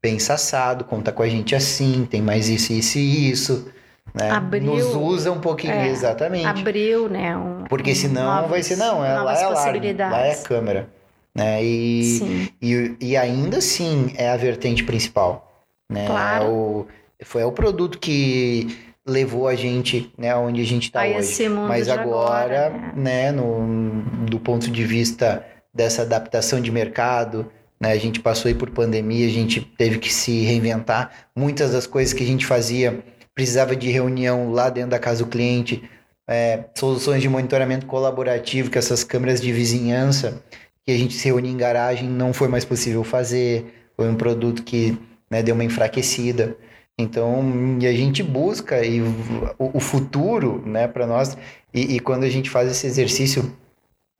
pensa assado, conta com a gente assim, tem mais isso, isso e isso. Né? Abriu- Nos usa um pouquinho, é, exatamente. Abriu, né? um- Porque senão novos- vai ser, não, é, lá é alarme, lá é câmera. Né? E, Sim. e, e ainda assim é a vertente principal. Né? Claro. É o, foi é o produto que levou a gente né, onde a gente está hoje. Mas de agora, né? né, no, do ponto de vista dessa adaptação de mercado, né, a gente passou aí por pandemia, a gente teve que se reinventar. Muitas das coisas que a gente fazia precisava de reunião lá dentro da casa do cliente, é, soluções de monitoramento colaborativo, que essas câmeras de vizinhança, que a gente se reunia em garagem, não foi mais possível fazer. Foi um produto que né, deu uma enfraquecida. Então, e a gente busca e o, futuro, né, para nós, e, e quando a gente faz esse exercício,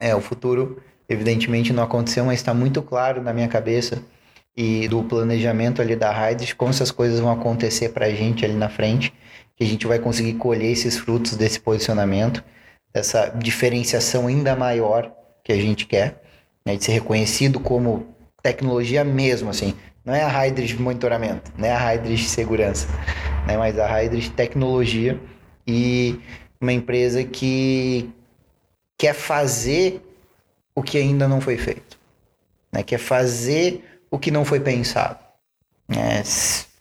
é, o futuro, evidentemente, não aconteceu, mas está muito claro na minha cabeça e do planejamento ali da Hydris, como essas coisas vão acontecer para a gente ali na frente, que a gente vai conseguir colher esses frutos desse posicionamento, dessa diferenciação ainda maior que a gente quer, né, de ser reconhecido como tecnologia mesmo, assim, não é a Hydris de monitoramento, não é a Hydris de segurança, né? mas a Hydris tecnologia e uma empresa que quer fazer o que ainda não foi feito, né? quer fazer o que não foi pensado. Né?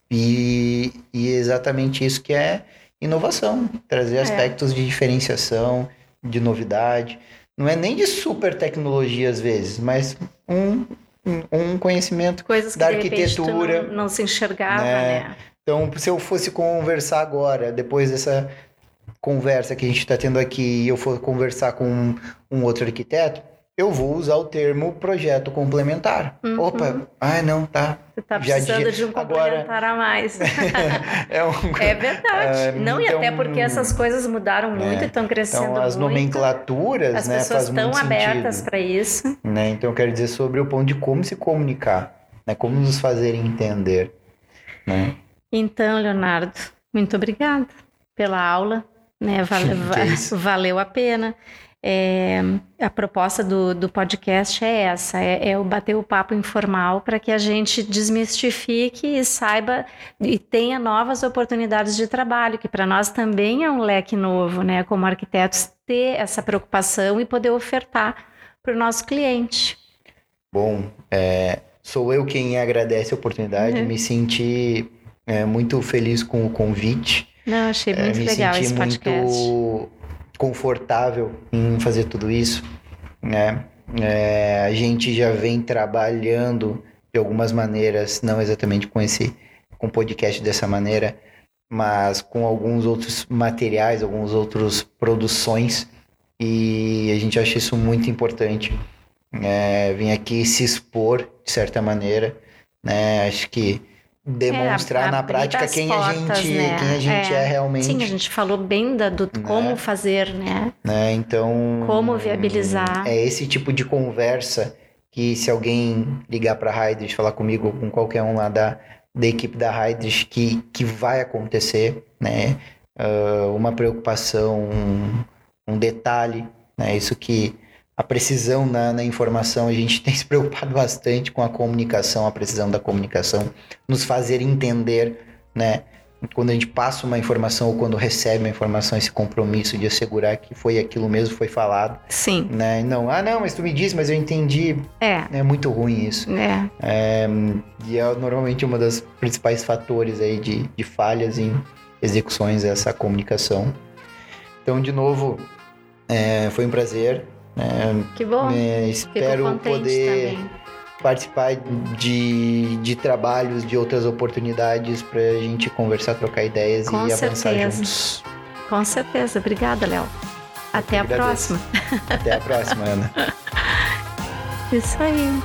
E, e exatamente isso que é inovação, trazer É. aspectos de diferenciação, de novidade. Não é nem de super tecnologia às vezes, mas um, um- conhecimento Coisas que da arquitetura, não, não se enxergava, né? né? Então, se eu fosse conversar agora, depois dessa conversa que a gente está tendo aqui, e eu for conversar com um, um outro arquiteto, eu vou usar o termo projeto complementar. Uhum. Opa, ai não, tá. Você tá precisando de um agora- complementar a mais. É, um, É verdade. Ah, não, e então- até porque essas coisas mudaram muito e estão crescendo então, as muito. nomenclaturas, As né, pessoas faz muito estão abertas para isso. Né? Então, eu quero dizer sobre o ponto de como se comunicar, né? como nos fazer entender. Né? Então, Leonardo, muito obrigada pela aula. Né? Valeu a pena. É, a proposta do, do podcast é essa: é, é o bater o papo informal para que a gente desmistifique e saiba e tenha novas oportunidades de trabalho, que para nós também é um leque novo, né? Como arquitetos, ter essa preocupação e poder ofertar para o nosso cliente. Bom, é, sou eu quem agradece a oportunidade, Uhum. me senti é, muito feliz com o convite. Não, achei É, muito legal esse podcast. muito confortável em fazer tudo isso, né? É, a gente já vem trabalhando de algumas maneiras, não exatamente com esse com podcast dessa maneira, mas com alguns outros materiais, algumas outras produções e a gente acha isso muito importante. É, vir aqui se expor de certa maneira, né? Acho que demonstrar É, na prática quem, a portas, gente, né? quem a gente é, É. realmente. Sim, a gente falou bem da, do Né? como fazer, né? né? Então. Como viabilizar. É esse tipo de conversa que, se alguém ligar para a Hydris, falar comigo ou com qualquer um lá da, da equipe da Hydris, que, que vai acontecer, né? Ah, uma preocupação, um, um detalhe, né? Isso que a precisão na, na informação, a gente tem se preocupado bastante com a comunicação, a precisão da comunicação, nos fazer entender, né? quando a gente passa uma informação ou quando recebe uma informação, esse compromisso de assegurar que foi aquilo mesmo, foi falado. Sim. Né? Não, ah, não, mas tu me disse, mas eu entendi. É. É muito ruim isso. É. é e é normalmente uma das principais fatores aí de, de falhas em execuções essa comunicação. Então, de novo, é, foi um prazer. É, que bom. É, espero poder também. participar de, de trabalhos, de outras oportunidades para a gente conversar, trocar ideias Com e certeza. avançar juntos. Com certeza. Obrigada, Léo. Até a próxima. Até a próxima, Ana. Isso aí.